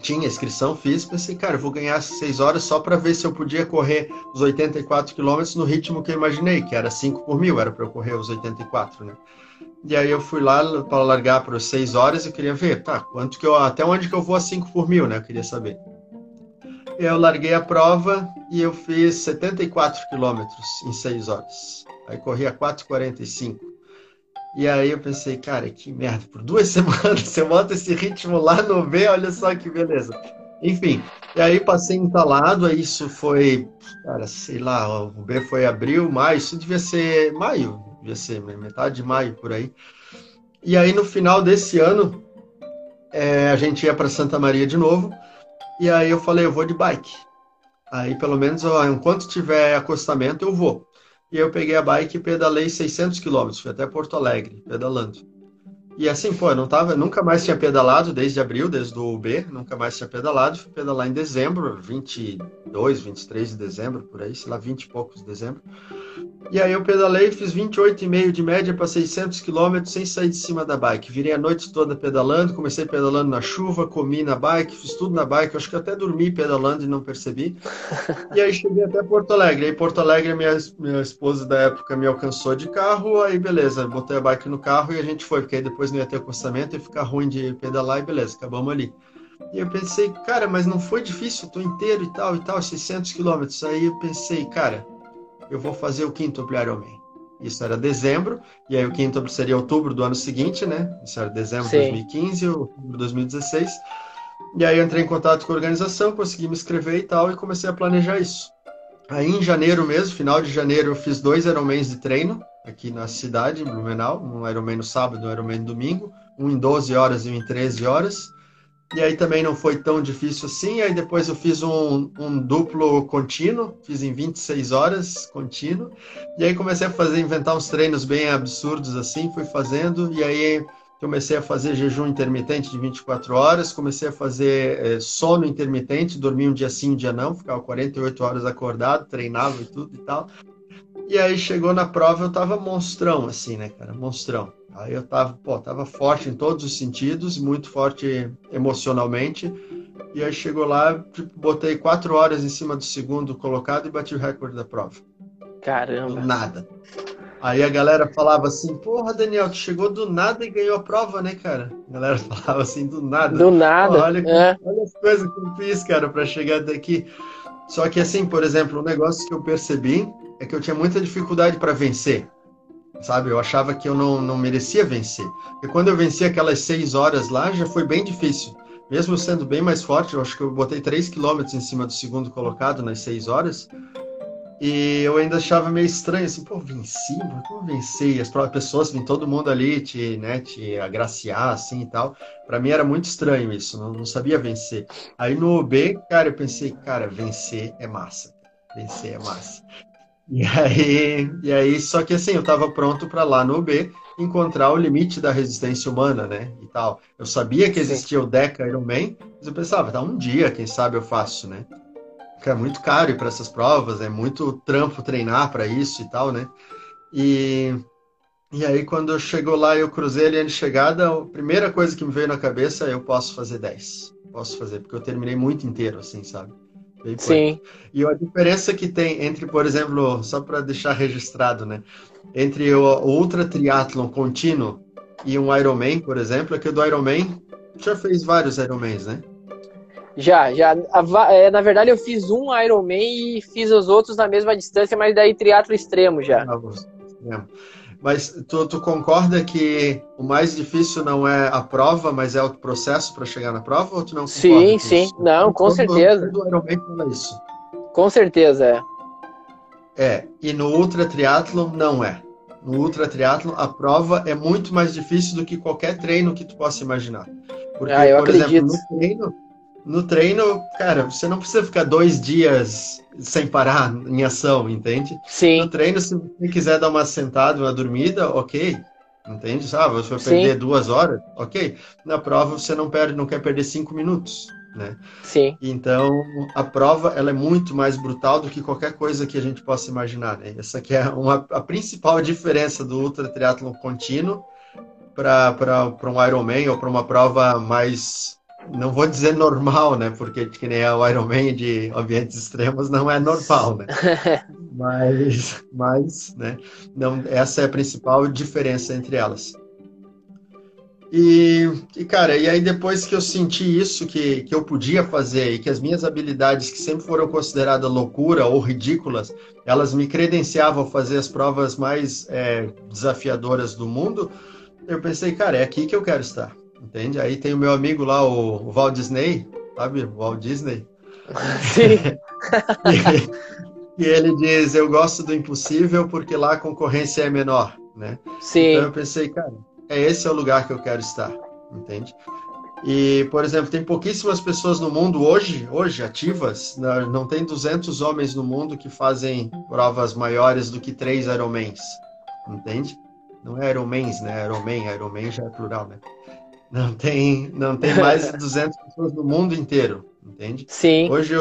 tinha inscrição, fiz, pensei, cara, eu vou ganhar seis horas só para ver se eu podia correr os 84 quilômetros no ritmo que eu imaginei, que era 5 por mil, era para eu correr os 84, né? E aí eu fui lá para largar para os 6 horas e queria ver, tá, quanto que eu, até onde que eu vou a 5 por mil, né? Eu queria saber. Eu larguei a prova e eu fiz 74 quilômetros em 6 horas. Aí corri a 4,45. E aí eu pensei, cara, que merda, por duas semanas você bota esse ritmo lá no B, olha só que beleza. Enfim, e aí passei entalado, aí isso foi, cara, sei lá, o B foi abril, maio, isso devia ser maio, devia ser metade de maio por aí. E aí no final desse ano, é, a gente ia para Santa Maria de novo, e aí eu falei, eu vou de bike. Aí pelo menos, ó, enquanto tiver acostamento, eu vou. E eu peguei a bike e pedalei 600 quilômetros, fui até Porto Alegre, pedalando. E assim, pô, eu não tava, nunca mais tinha pedalado desde abril, desde o UB, nunca mais tinha pedalado. Fui pedalar em dezembro, 22, 23 de dezembro, por aí, sei lá, 20 e poucos de dezembro. E aí eu pedalei, fiz 28,5 de média para 600 quilômetros sem sair de cima da bike. Virei a noite toda pedalando, comecei pedalando na chuva, comi na bike, fiz tudo na bike. Acho que até dormi pedalando e não percebi. E aí cheguei até Porto Alegre. Aí Porto Alegre, minha, minha esposa da época me alcançou de carro. Aí beleza, botei a bike no carro e a gente foi, porque aí depois não ia ter acostamento e ficar ruim de pedalar e beleza, acabamos ali. E eu pensei, cara, mas não foi difícil, eu tô inteiro e tal e tal, 600 quilômetros. Aí eu pensei, cara, eu vou fazer o quíntuplo Ironman. Isso era dezembro, e aí o quíntuplo seria outubro do ano seguinte, né? Isso era dezembro de 2015, outubro de 2016. E aí eu entrei em contato com a organização, consegui me inscrever e tal, e comecei a planejar isso. Aí em janeiro mesmo, final de janeiro, eu fiz dois Ironmans de treino aqui na cidade, em Blumenau, um Ironman no sábado um Ironman no domingo, um em 12 horas e um em 13 horas. E aí também não foi tão difícil assim. Aí depois eu fiz um, um duplo contínuo, fiz em 26 horas contínuo. E aí comecei a fazer, inventar uns treinos bem absurdos assim, fui fazendo. E aí comecei a fazer jejum intermitente de 24 horas, comecei a fazer é, sono intermitente, dormia um dia sim, um dia não, ficava 48 horas acordado, treinava e tudo e tal. E aí chegou na prova, eu tava monstrão, assim, né, cara? Monstrão. Aí eu tava, pô, tava forte em todos os sentidos, muito forte emocionalmente. E aí chegou lá, tipo, botei quatro horas em cima do segundo colocado e bati o recorde da prova. Caramba! Nada. Aí a galera falava assim, porra, Daniel, tu chegou do nada e ganhou a prova, né, cara? A galera falava assim, do nada. Do nada. olha, é. olha as coisas que eu fiz, cara, para chegar daqui. Só que assim, por exemplo, um negócio que eu percebi é que eu tinha muita dificuldade para vencer. Sabe, eu achava que eu não, não merecia vencer. E quando eu venci aquelas seis horas lá, já foi bem difícil. Mesmo sendo bem mais forte, eu acho que eu botei 3 quilômetros em cima do segundo colocado nas seis horas. E eu ainda achava meio estranho, assim, pô, venci? Como venci? As pessoas, vêm todo mundo ali te, né, te agraciar, assim, e tal. Para mim era muito estranho isso, não, não sabia vencer. Aí no B, cara, eu pensei, cara, vencer é massa. Vencer é massa. E aí, e aí só que assim, eu estava pronto para lá no B encontrar o limite da resistência humana, né, e tal. Eu sabia que existia o Deca Ironman, mas eu pensava, tá, um dia, quem sabe eu faço, né? que é muito caro ir para essas provas, é muito trampo treinar para isso e tal, né? E, e aí, quando chegou lá eu cruzei a linha de chegada, a primeira coisa que me veio na cabeça é eu posso fazer 10. Posso fazer, porque eu terminei muito inteiro, assim, sabe? Sim. E a diferença que tem entre, por exemplo, só para deixar registrado, né? Entre o, Ultra Triathlon contínuo e um Ironman, por exemplo, é que o do Ironman já fez vários Ironmans, né? Já, já. É, na verdade, eu fiz um Ironman e fiz os outros na mesma distância, mas daí triatlo extremo já. Ah, mas tu, tu, concorda que o mais difícil não é a prova, mas é o processo para chegar na prova? Ou tu não Sim, sim. Isso? Não, com todo, certeza. Todo Ironman fala isso. Com certeza, é. É, e no Ultra Triathlon não é. No Ultra Triathlon a prova é muito mais difícil do que qualquer treino que tu possa imaginar. Porque, ah, eu por acredito. exemplo, no treino, no treino, cara, você não precisa ficar dois dias sem parar em ação, entende? Sim. No treino, se você quiser dar uma sentada, uma dormida, ok. Entende? Sabe? Você vai perder Sim. duas horas, ok. Na prova, você não perde, não quer perder cinco minutos, né? Sim. Então, a prova, ela é muito mais brutal do que qualquer coisa que a gente possa imaginar, né? Essa aqui é uma, a principal diferença do ultra triatlon contínuo para um Ironman ou para uma prova mais não vou dizer normal, né? Porque que nem o Ironman de ambientes extremos não é normal, né? mas, mas, né? Não, essa é a principal diferença entre elas. E, e, cara, e aí depois que eu senti isso que, que eu podia fazer e que as minhas habilidades, que sempre foram consideradas loucura ou ridículas, elas me credenciavam a fazer as provas mais é, desafiadoras do mundo, eu pensei, cara, é aqui que eu quero estar. Entende? Aí tem o meu amigo lá, o, Walt Disney, sabe? O Walt Disney. Sim. e, e ele diz: Eu gosto do impossível porque lá a concorrência é menor, né? Sim. Então eu pensei, cara, é esse é o lugar que eu quero estar, entende? E, por exemplo, tem pouquíssimas pessoas no mundo hoje, hoje ativas, né? não tem 200 homens no mundo que fazem provas maiores do que três Ironmans, entende? Não é Ironmans, né? Ironman, Ironman já é plural, né? Não tem, não tem mais de 200 pessoas no mundo inteiro, entende? Sim. Hoje eu,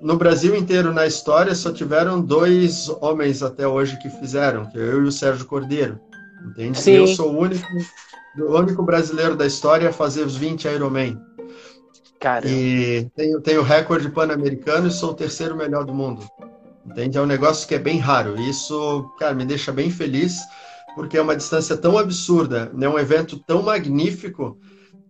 no Brasil inteiro, na história, só tiveram dois homens até hoje que fizeram, que é eu e o Sérgio Cordeiro, entende? Sim. E eu sou o único, o único brasileiro da história a fazer os 20 Ironman. Cara. E tenho, tenho recorde pan-americano e sou o terceiro melhor do mundo. Entende? É um negócio que é bem raro. Isso, cara, me deixa bem feliz porque é uma distância tão absurda, né? Um evento tão magnífico.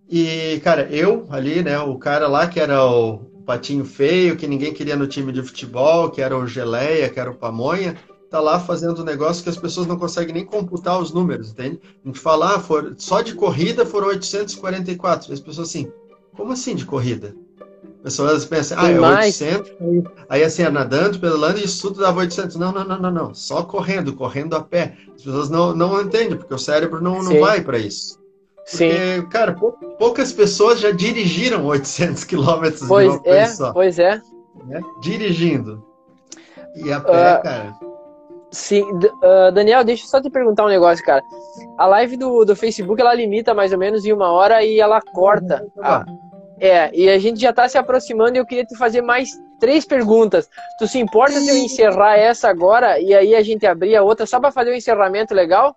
E, cara, eu ali, né? O cara lá que era o patinho feio, que ninguém queria no time de futebol, que era o Geleia, que era o Pamonha, tá lá fazendo um negócio que as pessoas não conseguem nem computar os números, entende? A gente fala, ah, for, só de corrida foram 844. E as pessoas assim, como assim de corrida? pessoas pensam, ah, é 800, aí, aí assim, é nadando, pedalando, e isso tudo dava 800. Não, não, não, não, não, só correndo, correndo a pé. As pessoas não, não entendem, porque o cérebro não, não vai para isso. Porque, Sim. cara, poucas pessoas já dirigiram 800 quilômetros de uma é, só. Pois é. Né? Dirigindo. E a pé, uh, cara. Sim, uh, Daniel, deixa eu só te perguntar um negócio, cara. A live do, do Facebook, ela limita mais ou menos em uma hora e ela corta. Ah, é, e a gente já está se aproximando e eu queria te fazer mais três perguntas. Tu se importa se eu encerrar essa agora e aí a gente abrir a outra só para fazer um encerramento legal?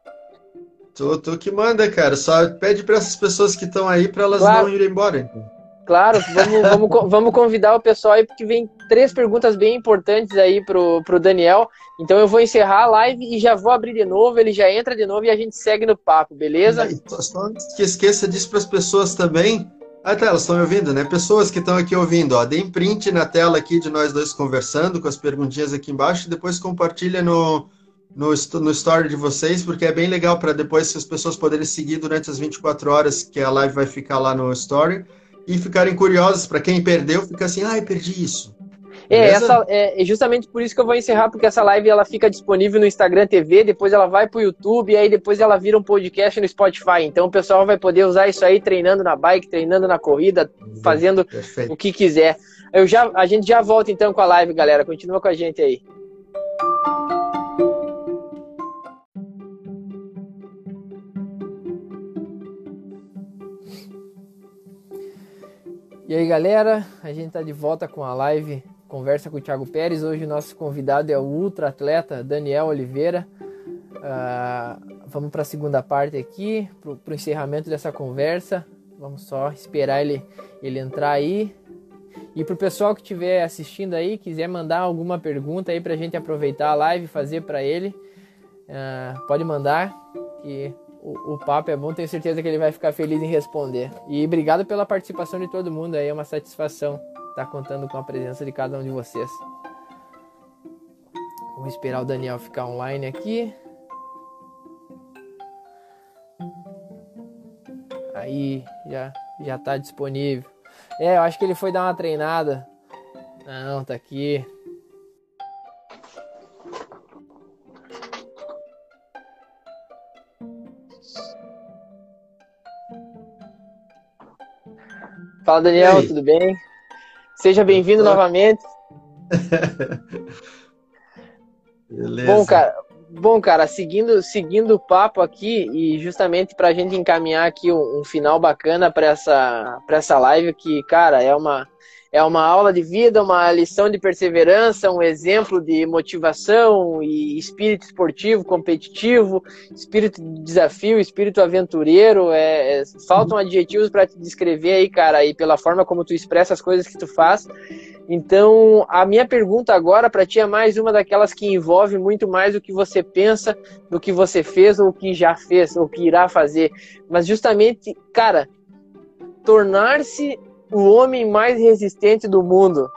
Tu, tu que manda, cara. Só pede para essas pessoas que estão aí para elas claro. não irem embora. Então. Claro, vamos, vamos, vamos convidar o pessoal aí, porque vem três perguntas bem importantes aí pro, pro Daniel. Então eu vou encerrar a live e já vou abrir de novo, ele já entra de novo e a gente segue no papo, beleza? Só antes que esqueça disso para as pessoas também. Ah, tá, elas estão me ouvindo, né? Pessoas que estão aqui ouvindo, ó, deem print na tela aqui de nós dois conversando, com as perguntinhas aqui embaixo, e depois compartilha no, no, no story de vocês, porque é bem legal para depois as pessoas poderem seguir durante as 24 horas que a live vai ficar lá no story e ficarem curiosas. Para quem perdeu, fica assim, ai, perdi isso. É, essa, é, é justamente por isso que eu vou encerrar, porque essa live ela fica disponível no Instagram TV, depois ela vai para o YouTube, e aí depois ela vira um podcast no Spotify. Então o pessoal vai poder usar isso aí treinando na bike, treinando na corrida, fazendo Perfeito. o que quiser. Eu já, a gente já volta então com a live, galera. Continua com a gente aí. E aí, galera, a gente está de volta com a live Conversa com o Thiago Pérez. Hoje o nosso convidado é o ultra atleta Daniel Oliveira. Uh, vamos para a segunda parte aqui, para o encerramento dessa conversa. Vamos só esperar ele, ele entrar aí. E para o pessoal que estiver assistindo aí, quiser mandar alguma pergunta aí para a gente aproveitar a live e fazer para ele, uh, pode mandar, o, papo é bom, tenho certeza que ele vai ficar feliz em responder. E obrigado pela participação de todo mundo aí, é uma satisfação estar contando com a presença de cada um de vocês. Vamos esperar o Daniel ficar online aqui. Aí já já tá disponível. É, eu acho que ele foi dar uma treinada. Não, tá aqui. Fala Daniel, tudo bem? Seja bem-vindo novamente. Beleza. Bom, cara, bom, cara, seguindo, seguindo o papo aqui e justamente para a gente encaminhar aqui um, um final bacana para essa, essa live que, cara, é uma é uma aula de vida, uma lição de perseverança, um exemplo de motivação e espírito esportivo, competitivo, espírito de desafio, espírito aventureiro. É, é, faltam adjetivos para te descrever aí, cara, e pela forma como tu expressa as coisas que tu faz. Então, a minha pergunta agora para ti é mais uma daquelas que envolve muito mais o que você pensa, do que você fez ou o que já fez ou o que irá fazer. Mas justamente, cara, tornar-se o homem mais resistente do mundo.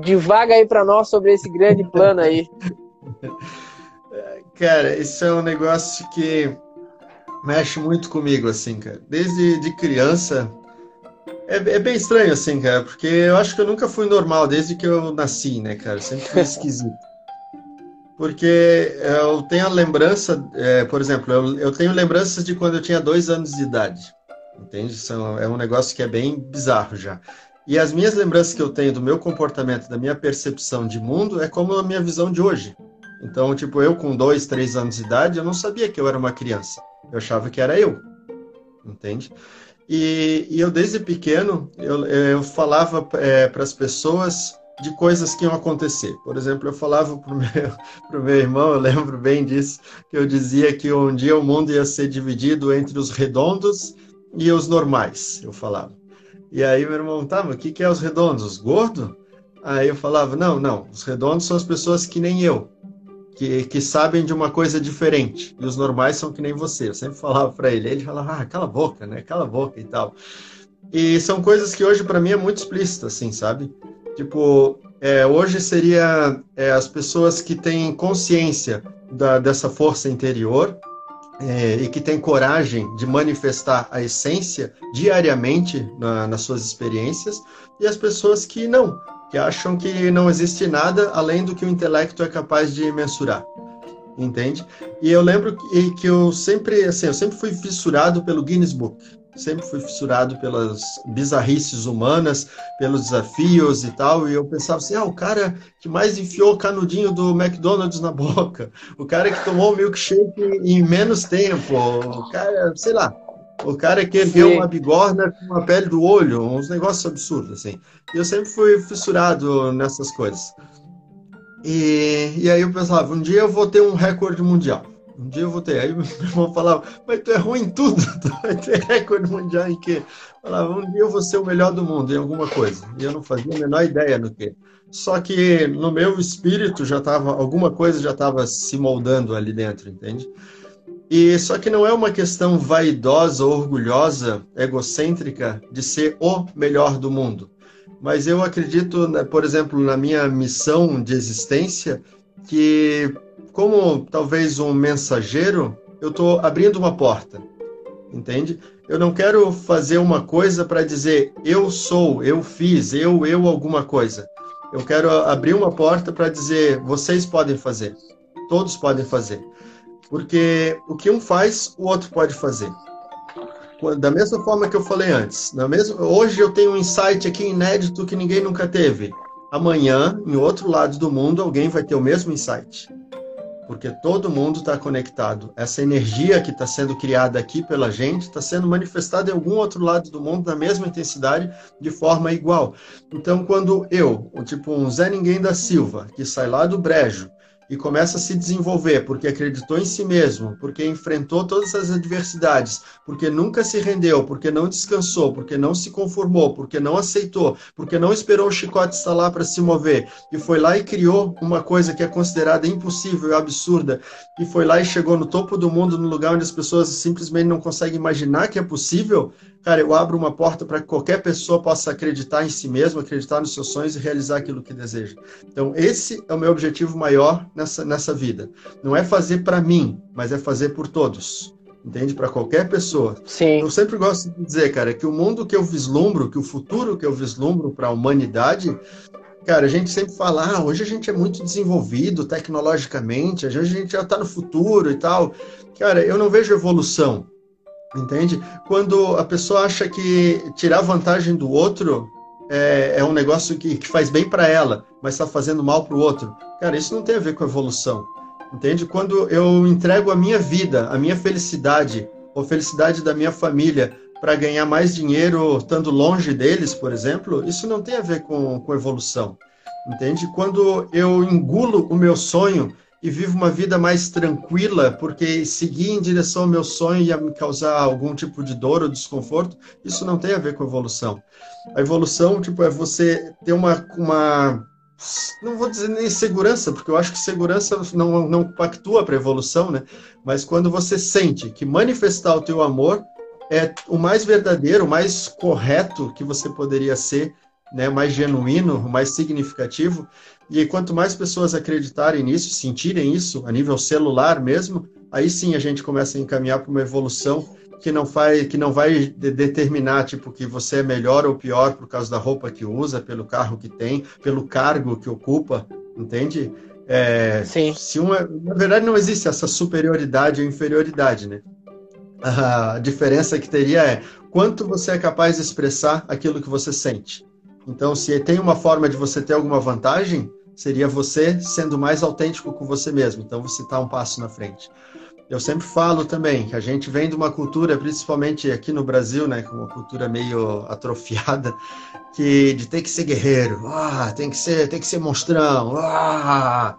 Divaga aí para nós sobre esse grande plano aí. Cara, isso é um negócio que mexe muito comigo, assim, cara. Desde de criança, é, é, bem estranho, assim, cara, porque eu acho que eu nunca fui normal desde que eu nasci, né, cara? Sempre fui esquisito. Porque eu tenho a lembrança, é, por exemplo, eu, eu tenho lembranças de quando eu tinha dois anos de idade. Entende? São, é um negócio que é bem bizarro já. E as minhas lembranças que eu tenho do meu comportamento, da minha percepção de mundo, é como a minha visão de hoje. Então, tipo, eu com dois, três anos de idade, eu não sabia que eu era uma criança. Eu achava que era eu. Entende? E, e eu, desde pequeno, eu, eu falava é, para as pessoas de coisas que iam acontecer. Por exemplo, eu falava para o meu, meu irmão, eu lembro bem disso, que eu dizia que um dia o mundo ia ser dividido entre os redondos e os normais, eu falava. E aí meu irmão, tá, mas o que, que é os redondos? Os gordos? Aí eu falava, não, não, os redondos são as pessoas que nem eu, que, que sabem de uma coisa diferente. E os normais são que nem você. Eu sempre falava para ele. Ele falava, ah, cala a boca, né? Cala a boca e tal. E são coisas que hoje para mim é muito explícita, assim, sabe? Tipo, é, hoje seria é, as pessoas que têm consciência da, dessa força interior, é, e que tem coragem de manifestar a essência diariamente na, nas suas experiências, e as pessoas que não, que acham que não existe nada além do que o intelecto é capaz de mensurar. Entende? E eu lembro que, que eu sempre, assim, eu sempre fui fissurado pelo Guinness Book sempre fui fissurado pelas bizarrices humanas, pelos desafios e tal, e eu pensava assim, ah, o cara que mais enfiou o canudinho do McDonald's na boca, o cara que tomou o milkshake em menos tempo, o cara, sei lá, o cara que ergueu Sim. uma bigorna com a pele do olho, uns negócios absurdos, assim. E eu sempre fui fissurado nessas coisas. E, e aí eu pensava, um dia eu vou ter um recorde mundial Um dia eu vou ter. Aí meu irmão falava, mas tu é ruim em tudo, tu vai ter recorde mundial em quê? Falava, um dia eu vou ser o melhor do mundo em alguma coisa. E eu não fazia a menor ideia no quê. Só que no meu espírito já estava, alguma coisa já estava se moldando ali dentro, entende? E só que não é uma questão vaidosa, orgulhosa, egocêntrica de ser o melhor do mundo. Mas eu acredito, né, por exemplo, na minha missão de existência, que como talvez um mensageiro, eu estou abrindo uma porta, entende? Eu não quero fazer uma coisa para dizer eu sou, eu fiz, eu, eu alguma coisa. Eu quero abrir uma porta para dizer vocês podem fazer, todos podem fazer. Porque o que um faz, o outro pode fazer. Da mesma forma que eu falei antes, na mesma, hoje eu tenho um insight aqui inédito que ninguém nunca teve. Amanhã, em outro lado do mundo, alguém vai ter o mesmo insight porque todo mundo está conectado. Essa energia que está sendo criada aqui pela gente está sendo manifestada em algum outro lado do mundo na mesma intensidade, de forma igual. Então, quando eu, tipo um Zé Ninguém da Silva, que sai lá do brejo, e começa a se desenvolver porque acreditou em si mesmo, porque enfrentou todas as adversidades, porque nunca se rendeu, porque não descansou, porque não se conformou, porque não aceitou, porque não esperou o chicote estar lá para se mover e foi lá e criou uma coisa que é considerada impossível e absurda e foi lá e chegou no topo do mundo, no lugar onde as pessoas simplesmente não conseguem imaginar que é possível, cara, eu abro uma porta para que qualquer pessoa possa acreditar em si mesmo, acreditar nos seus sonhos e realizar aquilo que deseja. Então, esse é o meu objetivo maior nessa, nessa vida. Não é fazer para mim, mas é fazer por todos. Entende? Para qualquer pessoa. Sim. Eu sempre gosto de dizer, cara, que o mundo que eu vislumbro, que o futuro que eu vislumbro para a humanidade, cara, a gente sempre fala, ah, hoje a gente é muito desenvolvido tecnologicamente, hoje a gente já está no futuro e tal. Cara, eu não vejo evolução. Entende? Quando a pessoa acha que tirar vantagem do outro é, é um negócio que, que faz bem para ela, mas está fazendo mal para o outro. Cara, isso não tem a ver com evolução. Entende? Quando eu entrego a minha vida, a minha felicidade, ou felicidade da minha família, para ganhar mais dinheiro estando longe deles, por exemplo, isso não tem a ver com, com evolução. Entende? Quando eu engulo o meu sonho e vivo uma vida mais tranquila, porque seguir em direção ao meu sonho ia me causar algum tipo de dor ou desconforto, isso não tem a ver com evolução. A evolução, tipo, é você ter uma, uma não vou dizer nem segurança, porque eu acho que segurança não, não pactua para evolução, né? Mas quando você sente que manifestar o teu amor é o mais verdadeiro, o mais correto que você poderia ser, né? Mais genuíno, mais significativo, e quanto mais pessoas acreditarem nisso, sentirem isso a nível celular mesmo, aí sim a gente começa a encaminhar para uma evolução que não vai que não vai determinar tipo que você é melhor ou pior por causa da roupa que usa, pelo carro que tem, pelo cargo que ocupa, entende? É, Sim. Se uma, na verdade não existe essa superioridade ou inferioridade, né? A diferença que teria é quanto você é capaz de expressar aquilo que você sente. Então, se tem uma forma de você ter alguma vantagem, seria você sendo mais autêntico com você mesmo. Então você está um passo na frente. Eu sempre falo também que a gente vem de uma cultura, principalmente aqui no Brasil, né, com uma cultura meio atrofiada, que de ter que ser guerreiro, ah, tem que ser, tem que ser monstrão, ah.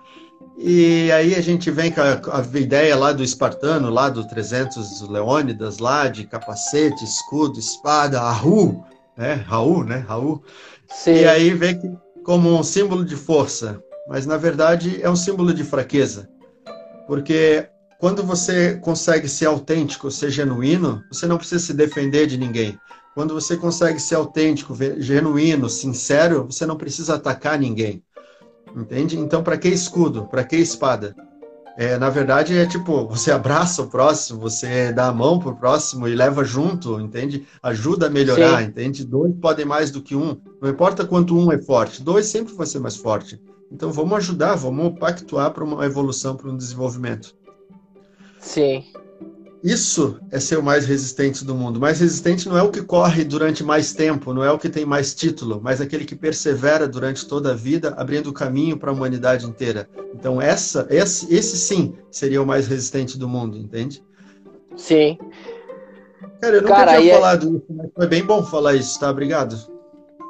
E aí a gente vem com a, a ideia lá do espartano, lá do 300 Leônidas, lá de capacete, escudo, espada, Raul, né, Raul, né, Raul. Sim. E aí vem que como um símbolo de força, mas na verdade é um símbolo de fraqueza. Porque quando você consegue ser autêntico, ser genuíno, você não precisa se defender de ninguém. Quando você consegue ser autêntico, genuíno, sincero, você não precisa atacar ninguém. Entende? Então, para que escudo? Para que espada? É, na verdade, é tipo, você abraça o próximo, você dá a mão pro próximo e leva junto, entende? Ajuda a melhorar, Sim. entende? Dois podem mais do que um. Não importa quanto um é forte, dois sempre vai ser mais forte. Então vamos ajudar, vamos pactuar para uma evolução, para um desenvolvimento. Sim. Isso é ser o mais resistente do mundo. Mais resistente não é o que corre durante mais tempo, não é o que tem mais título, mas aquele que persevera durante toda a vida, abrindo caminho para a humanidade inteira. Então essa, esse, esse sim seria o mais resistente do mundo, entende? Sim. Cara, eu nunca Cara, tinha é- falado é... isso, mas foi bem bom falar isso, tá? Obrigado.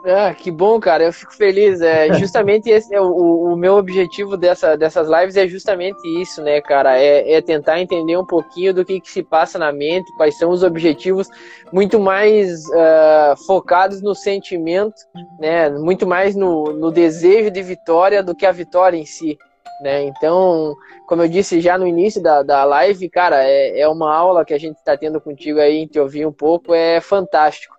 Ah, que bom, cara. Eu fico feliz. É justamente esse é o, o meu objetivo dessa, dessas lives é justamente isso, né, cara? É, é tentar entender um pouquinho do que, que, se passa na mente, quais são os objetivos muito mais uh, focados no sentimento, né? Muito mais no, no desejo de vitória do que a vitória em si. Né? Então, como eu disse já no início da, da live, cara, é, é uma aula que a gente está tendo contigo aí, em te ouvir um pouco, é fantástico.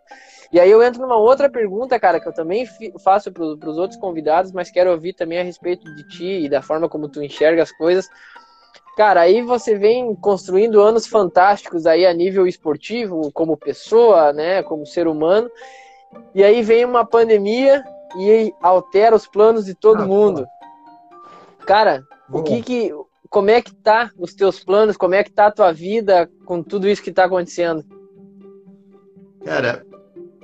E aí eu entro numa outra pergunta, cara, que eu também faço para os outros convidados, mas quero ouvir também a respeito de ti e da forma como tu enxerga as coisas. Cara, aí você vem construindo anos fantásticos aí a nível esportivo, como pessoa, né, como ser humano. E aí vem uma pandemia e altera os planos de todo ah, mundo. Cara, o que que como é que tá os teus planos? Como é que tá a tua vida com tudo isso que tá acontecendo? Cara,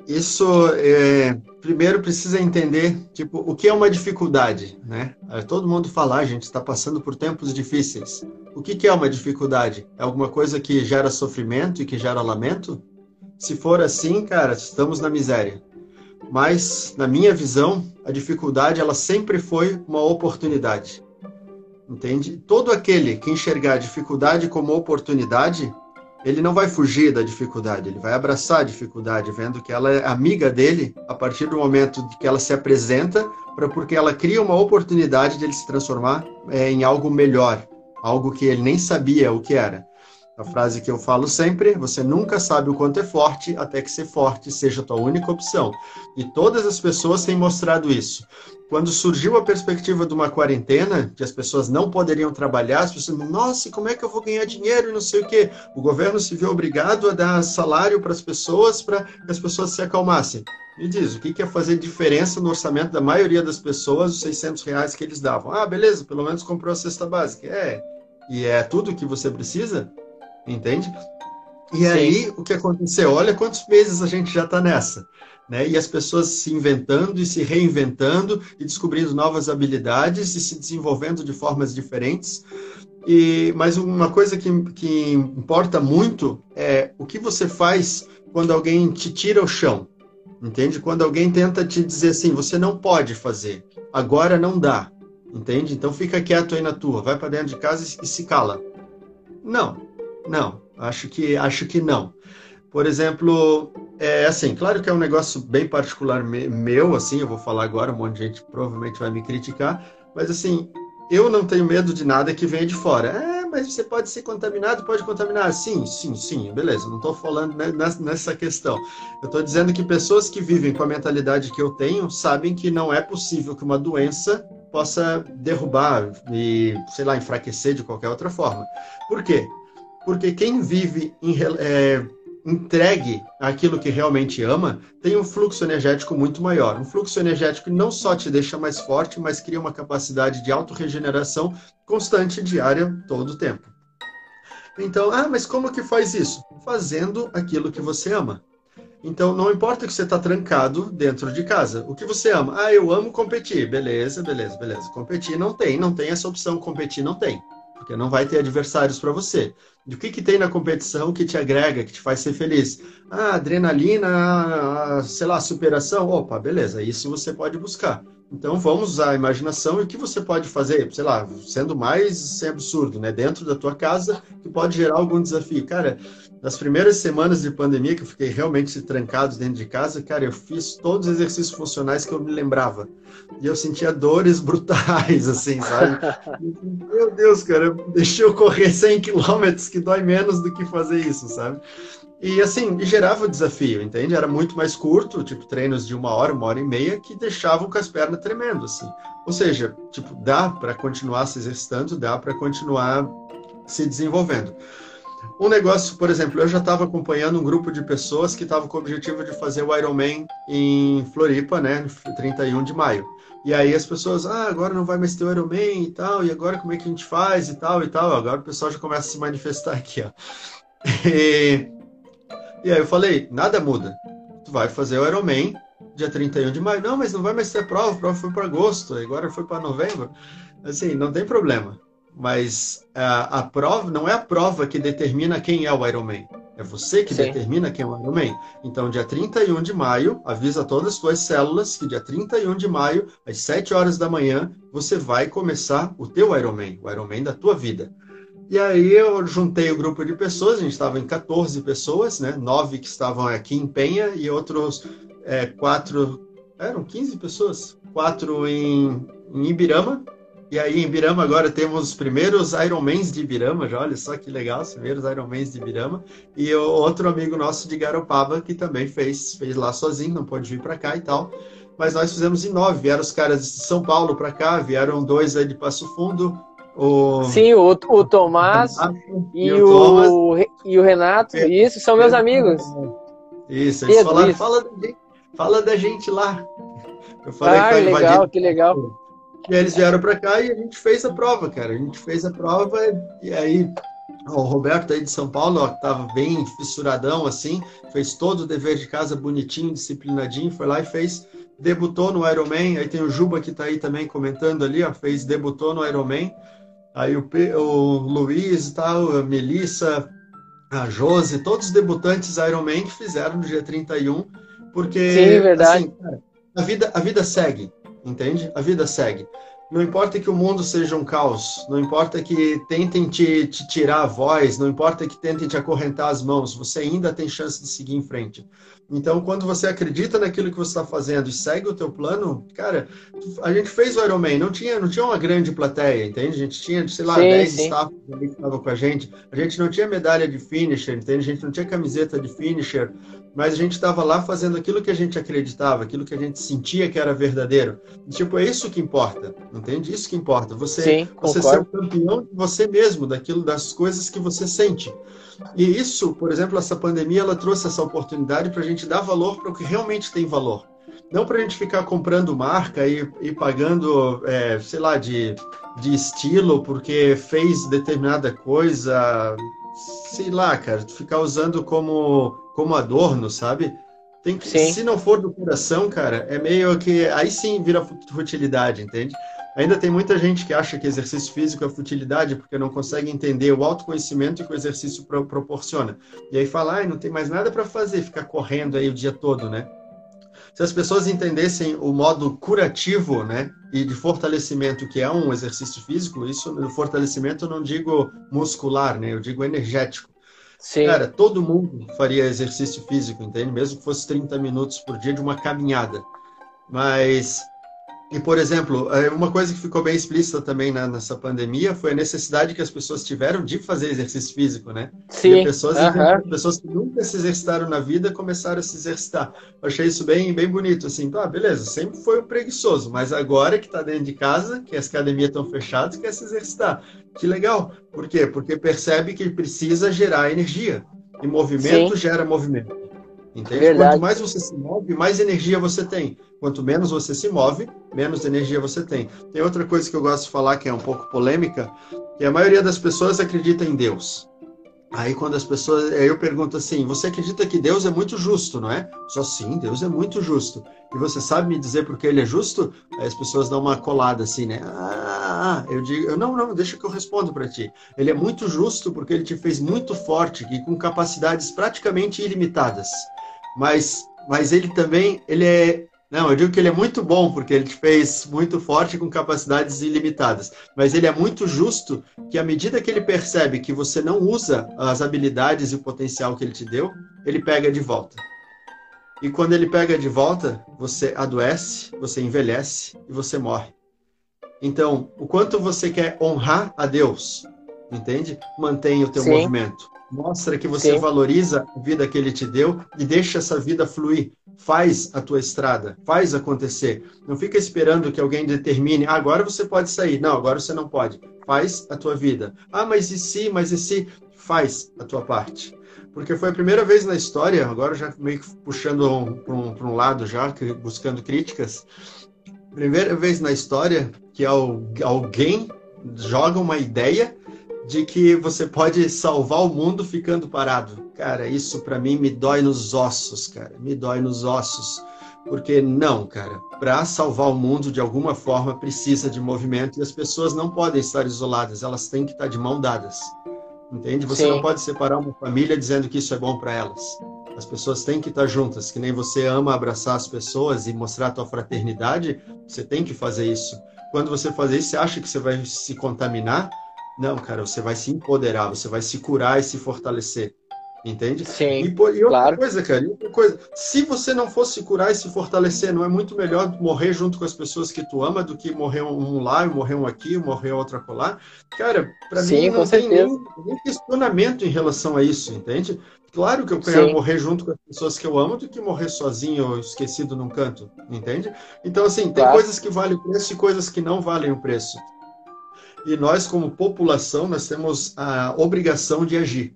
isso é, primeiro precisa entender tipo o que é uma dificuldade, né? Todo mundo fala, a gente está passando por tempos difíceis. O que, que é uma dificuldade? É alguma coisa que gera sofrimento e que gera lamento? Se for assim, cara, estamos na miséria. Mas na minha visão, a dificuldade ela sempre foi uma oportunidade. Entende? Todo aquele que enxergar a dificuldade como oportunidade, ele não vai fugir da dificuldade, ele vai abraçar a dificuldade, vendo que ela é amiga dele a partir do momento que ela se apresenta, para porque ela cria uma oportunidade de ele se transformar é, em algo melhor, algo que ele nem sabia o que era. A frase que eu falo sempre: você nunca sabe o quanto é forte até que ser forte seja a tua única opção. E todas as pessoas têm mostrado isso. Quando surgiu a perspectiva de uma quarentena, que as pessoas não poderiam trabalhar, as pessoas, nossa, como é que eu vou ganhar dinheiro e não sei o quê? O governo se viu obrigado a dar salário para as pessoas para que as pessoas se acalmassem. Me diz, o que é fazer diferença no orçamento da maioria das pessoas, os 600 reais que eles davam? Ah, beleza, pelo menos comprou a cesta básica. É, e é tudo que você precisa? Entende? E Sim. aí, o que aconteceu? Olha quantos meses a gente já está nessa né? E as pessoas se inventando e se reinventando e descobrindo novas habilidades e se desenvolvendo de formas diferentes. E mas uma coisa que, que importa muito é o que você faz quando alguém te tira o chão. Entende? Quando alguém tenta te dizer assim, você não pode fazer, agora não dá. Entende? Então fica quieto aí na tua, vai para dentro de casa e se cala. Não. Não, acho que acho que não. Por exemplo, é assim, claro que é um negócio bem particular meu, assim, eu vou falar agora, um monte de gente provavelmente vai me criticar, mas assim, eu não tenho medo de nada que venha de fora. É, mas você pode ser contaminado, pode contaminar. Sim, sim, sim, beleza, não estou falando nessa questão. Eu estou dizendo que pessoas que vivem com a mentalidade que eu tenho sabem que não é possível que uma doença possa derrubar e, sei lá, enfraquecer de qualquer outra forma. Por quê? Porque quem vive em, é, entregue aquilo que realmente ama, tem um fluxo energético muito maior. Um fluxo energético não só te deixa mais forte, mas cria uma capacidade de autorregeneração constante, diária, todo o tempo. Então, ah, mas como que faz isso? Fazendo aquilo que você ama. Então, não importa que você está trancado dentro de casa. O que você ama? Ah, eu amo competir. Beleza, beleza, beleza. Competir não tem, não tem essa opção. Competir não tem porque não vai ter adversários para você. E o que, que tem na competição que te agrega, que te faz ser feliz? Ah, adrenalina, sei lá, superação. Opa, beleza, isso você pode buscar. Então vamos usar a imaginação e o que você pode fazer, sei lá, sendo mais sem absurdo, né? Dentro da tua casa, que pode gerar algum desafio. Cara, nas primeiras semanas de pandemia, que eu fiquei realmente trancado dentro de casa, cara, eu fiz todos os exercícios funcionais que eu me lembrava. E eu sentia dores brutais, assim, sabe? Meu Deus, cara, deixei eu correr 100 quilômetros, que dói menos do que fazer isso, sabe? E assim, gerava desafio, entende? Era muito mais curto, tipo treinos de uma hora, uma hora e meia, que deixavam com as pernas tremendo, assim. Ou seja, tipo, dá para continuar se exercitando, dá para continuar se desenvolvendo. Um negócio, por exemplo, eu já estava acompanhando um grupo de pessoas que estavam com o objetivo de fazer o Ironman em Floripa, né, 31 de maio. E aí as pessoas, ah, agora não vai mais ter o Ironman e tal, e agora como é que a gente faz e tal e tal. Agora o pessoal já começa a se manifestar aqui, ó. E, e aí eu falei, nada muda. Tu vai fazer o Ironman dia 31 de maio. Não, mas não vai mais ter prova, a prova foi para agosto, agora foi para novembro. Assim, não tem problema mas a, a, prova não é a prova que determina quem é o Ironman. É você que Sim. determina quem é o Ironman. Então, dia 31 de maio, avisa todas as suas células que dia 31 de maio, às 7 horas da manhã, você vai começar o teu Ironman, o Ironman da tua vida. E aí eu juntei o grupo de pessoas, a gente estava em 14 pessoas, né? Nove que estavam aqui em Penha e outros é, quatro, eram 15 pessoas, quatro em, em Ibirama, e aí, em Ibirama, agora temos os primeiros Ironmans de Ibirama, já olha só que legal, os primeiros Ironmans de Ibirama. E o outro amigo nosso de Garopaba, que também fez, fez lá sozinho, não pôde vir para cá e tal. Mas nós fizemos em nove. Vieram os caras de São Paulo para cá, vieram dois aí de Passo Fundo. O... Sim, o, o Tomás e, o, Thomas. e o Renato. É, isso, são meus amigos. Isso, eles Pedro, falaram, isso. Fala, da gente, fala da gente lá. Eu falei ah, que legal, que legal. E aí eles vieram para cá e a gente fez a prova, cara. A gente fez a prova e aí o Roberto aí de São Paulo, ó, tava bem fissuradão assim, fez todo o dever de casa bonitinho, disciplinadinho, foi lá e fez, debutou no Ironman. Aí tem o Juba que tá aí também comentando ali, ó, fez, debutou no Ironman. Aí o, o Luiz e tal, a Melissa, a Josi, todos os debutantes Ironman que fizeram no dia 31, porque Sim, verdade. Assim, cara, a vida, a vida segue entende? A vida segue. Não importa que o mundo seja um caos, não importa que tentem te, te, tirar a voz, não importa que tentem te acorrentar as mãos, você ainda tem chance de seguir em frente. Então, quando você acredita naquilo que você está fazendo e segue o teu plano, cara, a gente fez o Ironman, não tinha, não tinha uma grande plateia, entende? A gente tinha, sei lá, sim, 10 sim. staff que estavam com a gente, a gente não tinha medalha de finisher, entende? A gente não tinha camiseta de finisher, mas a gente estava lá fazendo aquilo que a gente acreditava, aquilo que a gente sentia que era verdadeiro. Tipo, é isso que importa, entende? Isso que importa. Você, Sim, você ser o campeão de você mesmo, daquilo, das coisas que você sente. E isso, por exemplo, essa pandemia, ela trouxe essa oportunidade para a gente dar valor para o que realmente tem valor. Não para a gente ficar comprando marca e, e pagando, é, sei lá, de, de estilo porque fez determinada coisa, sei lá, cara, ficar usando como, como adorno, sabe? Tem que, sim. se não for do coração, cara, é meio que aí sim vira futilidade, entende? Ainda tem muita gente que acha que exercício físico é futilidade porque não consegue entender o autoconhecimento que o exercício pro proporciona. E aí fala, ah, não tem mais nada para fazer, ficar correndo aí o dia todo, né? Se as pessoas entendessem o modo curativo, né, e de fortalecimento que é um exercício físico, isso no fortalecimento eu não digo muscular, né, eu digo energético. Sim. Cara, todo mundo faria exercício físico, entende? Mesmo que fosse 30 minutos por dia de uma caminhada. Mas e, por exemplo, é, uma coisa que ficou bem explícita também nessa pandemia foi a necessidade que as pessoas tiveram de fazer exercício físico, né? Sim. E pessoas, uhum. pessoas que nunca se exercitaram na vida começaram a se exercitar. Eu achei isso bem, bem bonito, assim. Ah, beleza, sempre foi um preguiçoso, mas agora que está dentro de casa, que as academias estão fechadas, quer se exercitar. Que legal. Por quê? Porque percebe que precisa gerar energia. E movimento Sim. gera movimento. Entende? Verdade. Quanto mais você se move, mais energia você tem. Quanto menos você se move, menos energia você tem. Tem outra coisa que eu gosto de falar que é um pouco polêmica, que a maioria das pessoas acredita em Deus. Aí quando as pessoas, aí eu pergunto assim, você acredita que Deus é muito justo, não é? Só sim, Deus é muito justo. E você sabe me dizer por que ele é justo? Aí as pessoas dão uma colada assim, né? Ah, eu digo, não, não, deixa que eu respondo para ti. Ele é muito justo porque ele te fez muito forte e com capacidades praticamente ilimitadas mas, mas ele também, ele é, não, eu digo que ele é muito bom porque ele te fez muito forte com capacidades ilimitadas, mas ele é muito justo que à medida que ele percebe que você não usa as habilidades e o potencial que ele te deu, ele pega de volta. E quando ele pega de volta, você adoece, você envelhece e você morre. Então, o quanto você quer honrar a Deus, entende? Mantém o teu Sim. movimento. Mostra que você Sim. valoriza a vida que ele te deu e deixa essa vida fluir. Faz a tua estrada, faz acontecer. Não fica esperando que alguém determine, ah, agora você pode sair. Não, agora você não pode. Faz a tua vida. Ah, mas e se, mas e se? Faz a tua parte. Porque foi a primeira vez na história, agora já meio que puxando para um, um, lado já, buscando críticas, primeira vez na história que alguém joga uma ideia de que você pode salvar o mundo ficando parado. Cara, isso para mim me dói nos ossos, cara. Me dói nos ossos. Porque não, cara, para salvar o mundo de alguma forma precisa de movimento e as pessoas não podem estar isoladas, elas têm que estar de mão dadas. entende? Você Sim. não pode separar uma família dizendo que isso é bom para elas. As pessoas têm que estar juntas, que nem você ama abraçar as pessoas e mostrar a tua fraternidade, você tem que fazer isso. Quando você fazer isso, você acha que você vai se contaminar? Não, cara, você vai se empoderar, você vai se curar e se fortalecer. Entende? Sim, E, e outra claro. coisa, cara, outra coisa, se você não fosse se curar e se fortalecer, não é muito melhor morrer junto com as pessoas que tu ama do que morrer um lá, e morrer um aqui, morrer outro acolá? Cara, para Sim, mim não tem nem, nem questionamento em relação a isso, entende? Claro que eu quero Sim. morrer junto com as pessoas que eu amo do que morrer sozinho ou esquecido num canto, entende? Então, assim, tem Claro. coisas que valem o preço e coisas que não valem o preço. E nós, como população, nós temos a obrigação de agir,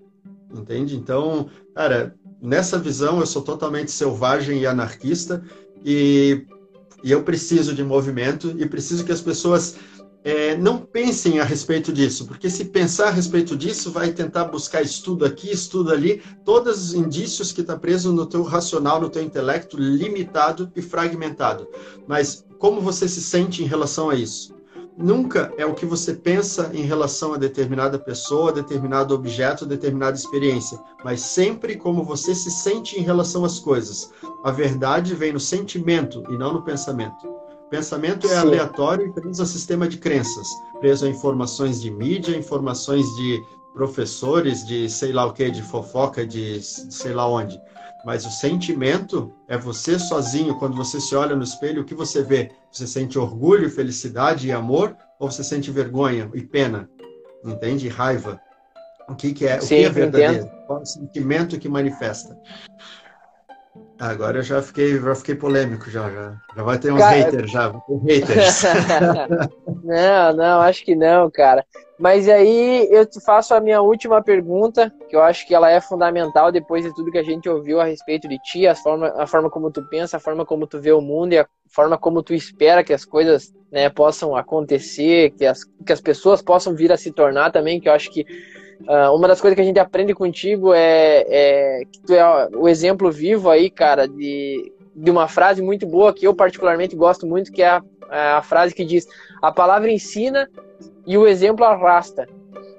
entende? Então, cara, nessa visão eu sou totalmente selvagem e anarquista e, e eu preciso de movimento e preciso que as pessoas é, não pensem a respeito disso, porque se pensar a respeito disso, vai tentar buscar estudo aqui, estudo ali, todos os indícios que está preso no teu racional, no teu intelecto limitado e fragmentado. Mas como você se sente em relação a isso? Nunca é o que você pensa em relação a determinada pessoa, determinado objeto, determinada experiência, mas sempre como você se sente em relação às coisas. A verdade vem no sentimento e não no pensamento. Pensamento é aleatório e preso a sistema de crenças, preso a informações de mídia, informações de professores, de sei lá o que, de fofoca, de sei lá onde. Mas o sentimento é você sozinho, quando você se olha no espelho, o que você vê? Você sente orgulho, felicidade e amor? Ou você sente vergonha e pena? Entende? E raiva? O que, que é? O Sim, que é verdadeiro? Qual é o sentimento que manifesta? Agora eu já fiquei, já fiquei polêmico, já, já. Já vai ter uns Cara- haters, já. Haters. não, não, acho que não, cara. Mas aí eu te faço a minha última pergunta, que eu acho que ela é fundamental depois de tudo que a gente ouviu a respeito de ti, a forma, a forma como tu pensa, a forma como tu vê o mundo e a forma como tu espera que as coisas né, possam acontecer, que as, que as pessoas possam vir a se tornar também, que eu acho que ah, uma das coisas que a gente aprende contigo é, é que tu é o exemplo vivo aí, cara, de, de uma frase muito boa que eu particularmente gosto muito, que é a, a frase que diz: a palavra ensina e o exemplo arrasta.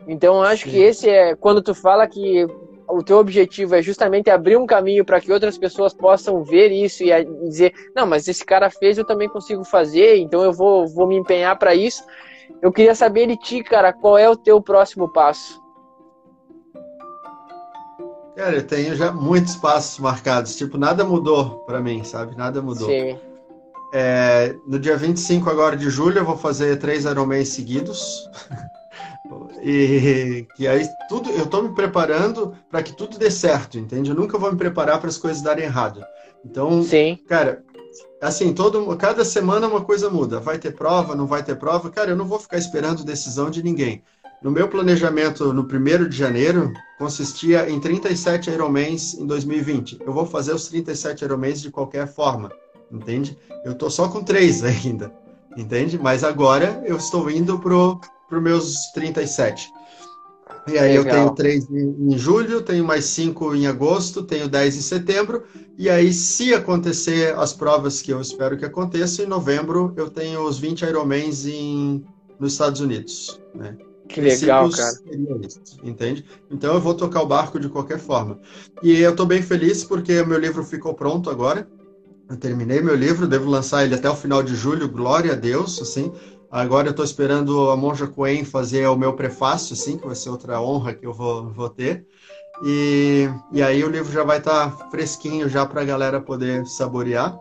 Então acho Sim. que esse é quando tu fala que o teu objetivo é justamente abrir um caminho para que outras pessoas possam ver isso e dizer, não, mas esse cara fez, eu também consigo fazer, então eu vou, vou me empenhar para isso. Eu queria saber de ti, cara, qual é o teu próximo passo? Cara, eu tenho já muitos passos marcados. Tipo, nada mudou para mim, sabe? Nada mudou. Sim. É, no dia 25 agora de julho eu vou fazer três Ironmans seguidos. E que aí tudo eu tô me preparando para que tudo dê certo, entende? Eu nunca vou me preparar para as coisas darem errado. Então, Sim. cara, assim, todo cada semana uma coisa muda. Vai ter prova, não vai ter prova? Cara, eu não vou ficar esperando decisão de ninguém. No meu planejamento no 1 de janeiro consistia em 37 Ironmans em 2020. Eu vou fazer os 37 Ironmans de qualquer forma, entende? Eu tô só com três ainda, entende? Mas agora eu estou indo pro para os meus 37. E aí eu Legal. tenho três em, em julho, tenho mais cinco em agosto, tenho 10 em setembro, e aí se acontecer as provas que eu espero que aconteçam, em novembro eu tenho os 20 Ironmans em, nos Estados Unidos, né? Que legal, cara. isso, entende? Então eu vou tocar o barco de qualquer forma. E eu estou bem feliz porque meu livro ficou pronto agora. Eu terminei meu livro, devo lançar ele até o final de julho, glória a Deus, assim. Agora eu estou esperando a Monja Coen fazer o meu prefácio, assim, que vai ser outra honra que eu vou, vou ter. E, e aí o livro já vai estar fresquinho já para a galera poder saborear,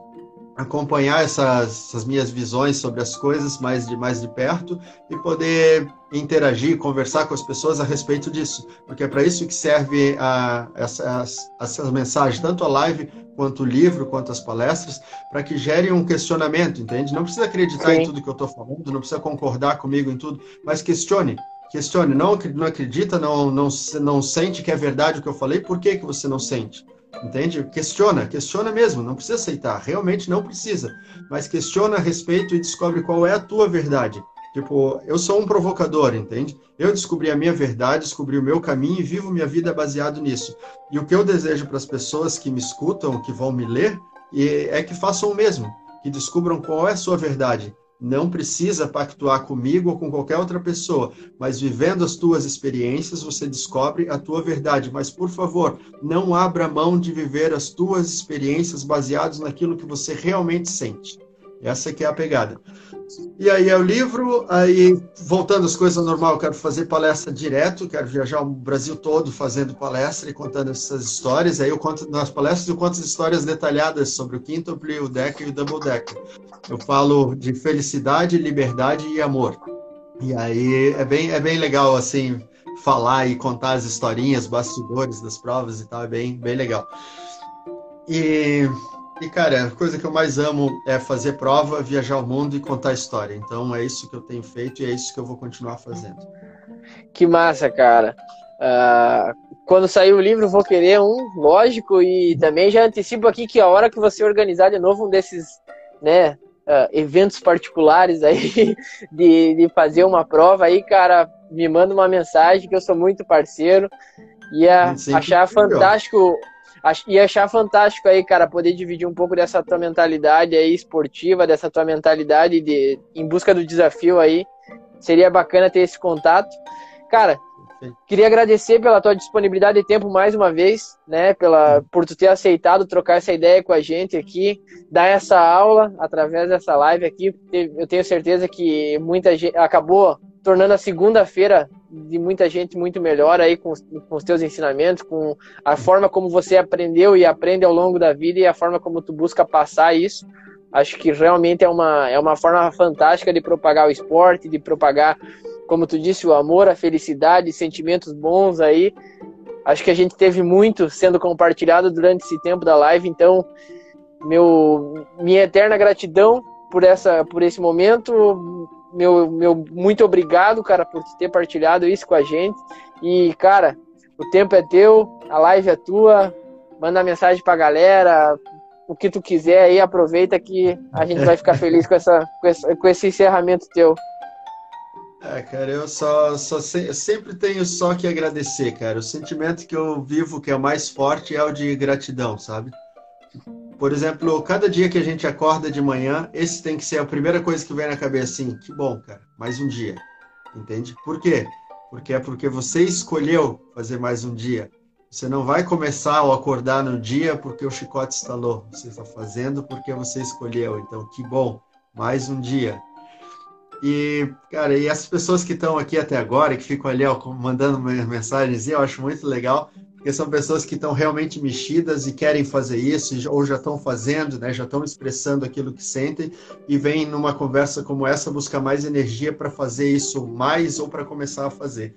acompanhar essas, essas minhas visões sobre as coisas mais de, mais de perto e poder interagir, conversar com as pessoas a respeito disso, porque é para isso que serve a, essas, essas mensagens, tanto a live quanto o livro, quanto as palestras, para que gerem um questionamento, entende? Não precisa acreditar Sim. em tudo que eu estou falando, não precisa concordar comigo em tudo, mas questione. Questione, não, não acredita, não, não, não sente que é verdade o que eu falei, por que, que você não sente? Entende? Questiona, questiona mesmo, não precisa aceitar, realmente não precisa, mas questiona a respeito e descobre qual é a tua verdade. Tipo, eu sou um provocador, entende? Eu descobri a minha verdade, descobri o meu caminho e vivo minha vida baseado nisso. E o que eu desejo para as pessoas que me escutam, que vão me ler, é que façam o mesmo, que descubram qual é a sua verdade. Não precisa pactuar comigo ou com qualquer outra pessoa, mas vivendo as tuas experiências, você descobre a tua verdade. Mas, por favor, não abra mão de viver as tuas experiências baseadas naquilo que você realmente sente. Essa que é a pegada. E aí é o livro, aí voltando às coisas normais, eu quero fazer palestra direto, quero viajar o Brasil todo fazendo palestra e contando essas histórias. Aí eu conto nas palestras eu conto histórias detalhadas sobre o quintuple, o deck e o double deck. Eu falo de felicidade, liberdade e amor. E aí é bem, é bem legal assim falar e contar as historinhas, bastidores das provas e tal, é bem, bem legal. E e, cara, a coisa que eu mais amo é fazer prova, viajar o mundo e contar história. Então, é isso que eu tenho feito e é isso que eu vou continuar fazendo. Que massa, cara. Uh, quando sair o livro, vou querer um, lógico, e também já antecipo aqui que a hora que você organizar de novo um desses, né, uh, eventos particulares aí, de, de fazer uma prova aí, cara, me manda uma mensagem que eu sou muito parceiro. Ia achar fantástico e achar fantástico aí, cara, poder dividir um pouco dessa tua mentalidade aí esportiva, dessa tua mentalidade de em busca do desafio aí. Seria bacana ter esse contato. Cara, queria agradecer pela tua disponibilidade de tempo mais uma vez, né, pela por tu ter aceitado trocar essa ideia com a gente aqui, dar essa aula através dessa live aqui. Eu tenho certeza que muita gente acabou tornando a segunda-feira de muita gente muito melhor aí com, com os teus ensinamentos, com a forma como você aprendeu e aprende ao longo da vida e a forma como tu busca passar isso. Acho que realmente é uma, é uma forma fantástica de propagar o esporte, de propagar, como tu disse, o amor, a felicidade, sentimentos bons aí. Acho que a gente teve muito sendo compartilhado durante esse tempo da live, então meu minha eterna gratidão por essa por esse momento meu, meu muito obrigado, cara, por ter partilhado isso com a gente. E, cara, o tempo é teu, a live é tua. Manda mensagem pra galera, o que tu quiser aí, aproveita que a gente vai ficar feliz com, essa, com, esse, com esse encerramento teu. É, cara, eu só, só eu sempre tenho só que agradecer, cara. O sentimento que eu vivo que é mais forte é o de gratidão, sabe? Por exemplo, cada dia que a gente acorda de manhã, esse tem que ser a primeira coisa que vem na cabeça, assim, que bom, cara, mais um dia. Entende? Por quê? Porque é porque você escolheu fazer mais um dia. Você não vai começar ao acordar no dia porque o chicote estalou. Você está fazendo porque você escolheu. Então, que bom, mais um dia. E, cara, e as pessoas que estão aqui até agora, que ficam ali ó, mandando mensagens, eu acho muito legal, porque são pessoas que estão realmente mexidas e querem fazer isso, ou já estão fazendo, né, já estão expressando aquilo que sentem, e vêm numa conversa como essa buscar mais energia para fazer isso mais ou para começar a fazer.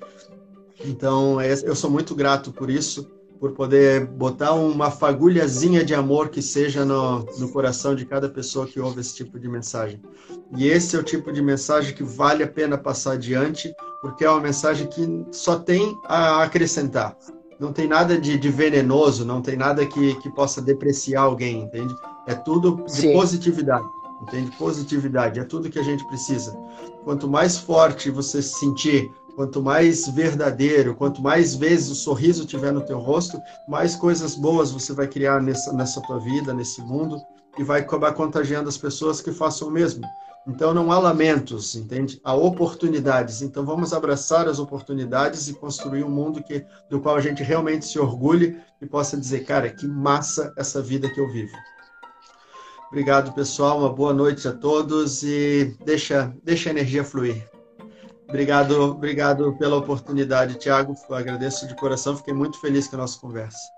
Então, é, eu sou muito grato por isso, por poder botar uma fagulhazinha de amor que seja no, no coração de cada pessoa que ouve esse tipo de mensagem. E esse é o tipo de mensagem que vale a pena passar adiante, porque é uma mensagem que só tem a acrescentar não tem nada de, de, venenoso, não tem nada que, que possa depreciar alguém, entende? É tudo de Sim. positividade, entende? Positividade, é tudo que a gente precisa. Quanto mais forte você se sentir, quanto mais verdadeiro, quanto mais vezes o sorriso tiver no teu rosto, mais coisas boas você vai criar nessa, nessa tua vida, nesse mundo, e vai acabar contagiando as pessoas que façam o mesmo. Então não há lamentos, entende? Há oportunidades. Então vamos abraçar as oportunidades e construir um mundo que, do qual a gente realmente se orgulhe e possa dizer, cara, que massa essa vida que eu vivo. Obrigado, pessoal. Uma boa noite a todos e deixa, deixa a energia fluir. Obrigado, obrigado pela oportunidade, Tiago. Agradeço de coração. Fiquei muito feliz com a nossa conversa.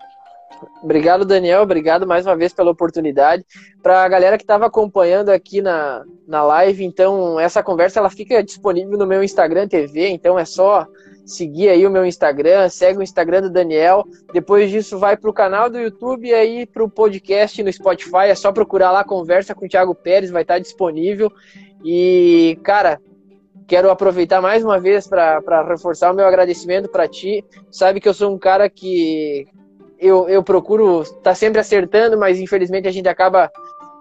Obrigado, Daniel. Obrigado mais uma vez pela oportunidade. Para a galera que estava acompanhando aqui na, na live, então, essa conversa ela fica disponível no meu Instagram TV, então é só seguir aí o meu Instagram, segue o Instagram do Daniel. Depois disso, vai para o canal do YouTube e aí para o podcast no Spotify. É só procurar lá Conversa com o Thiago Pérez, vai estar disponível. E, cara, quero aproveitar mais uma vez para reforçar o meu agradecimento para ti. Sabe que eu sou um cara que eu, eu procuro estar tá sempre acertando, mas infelizmente a gente acaba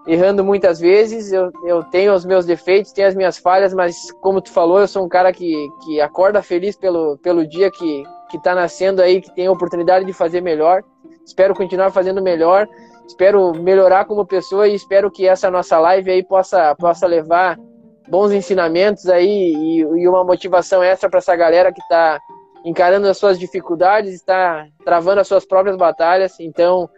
errando muitas vezes. Eu, eu tenho os meus defeitos, tenho as minhas falhas, mas como tu falou, eu sou um cara que, que acorda feliz pelo, pelo dia que, que tá nascendo aí, que tem a oportunidade de fazer melhor. Espero continuar fazendo melhor, espero melhorar como pessoa e espero que essa nossa live aí possa, possa levar bons ensinamentos aí e, e uma motivação extra para essa galera que está encarando as suas dificuldades, está travando as suas próprias batalhas. Então,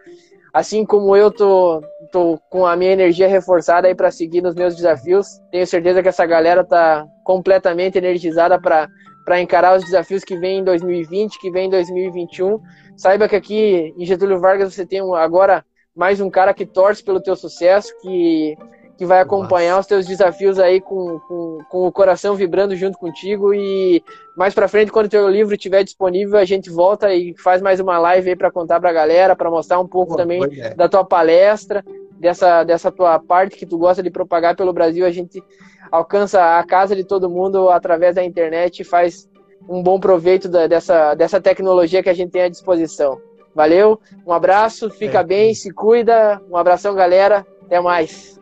assim como eu tô, tô com a minha energia reforçada aí para seguir nos meus desafios, tenho certeza que essa galera tá completamente energizada para para encarar os desafios que vem em 2020, que vem em 2021. Saiba que aqui em Getúlio Vargas você tem agora mais um cara que torce pelo teu sucesso, que que vai acompanhar Nossa. os teus desafios aí com, com, com, o coração vibrando junto contigo e mais para frente quando o teu livro estiver disponível a gente volta e faz mais uma live aí para contar para a galera, para mostrar um pouco Pô, também da tua palestra, dessa dessa tua parte que tu gosta de propagar pelo Brasil, a gente alcança a casa de todo mundo através da internet e faz um bom proveito da, dessa dessa tecnologia que a gente tem à disposição. Valeu, um abraço, fica é. bem, se cuida, um abração galera, até mais.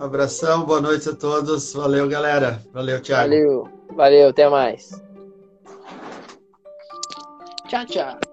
Abração, boa noite a todos. Valeu, galera. Valeu, Thiago. Valeu, valeu, até mais. Tchau, tchau.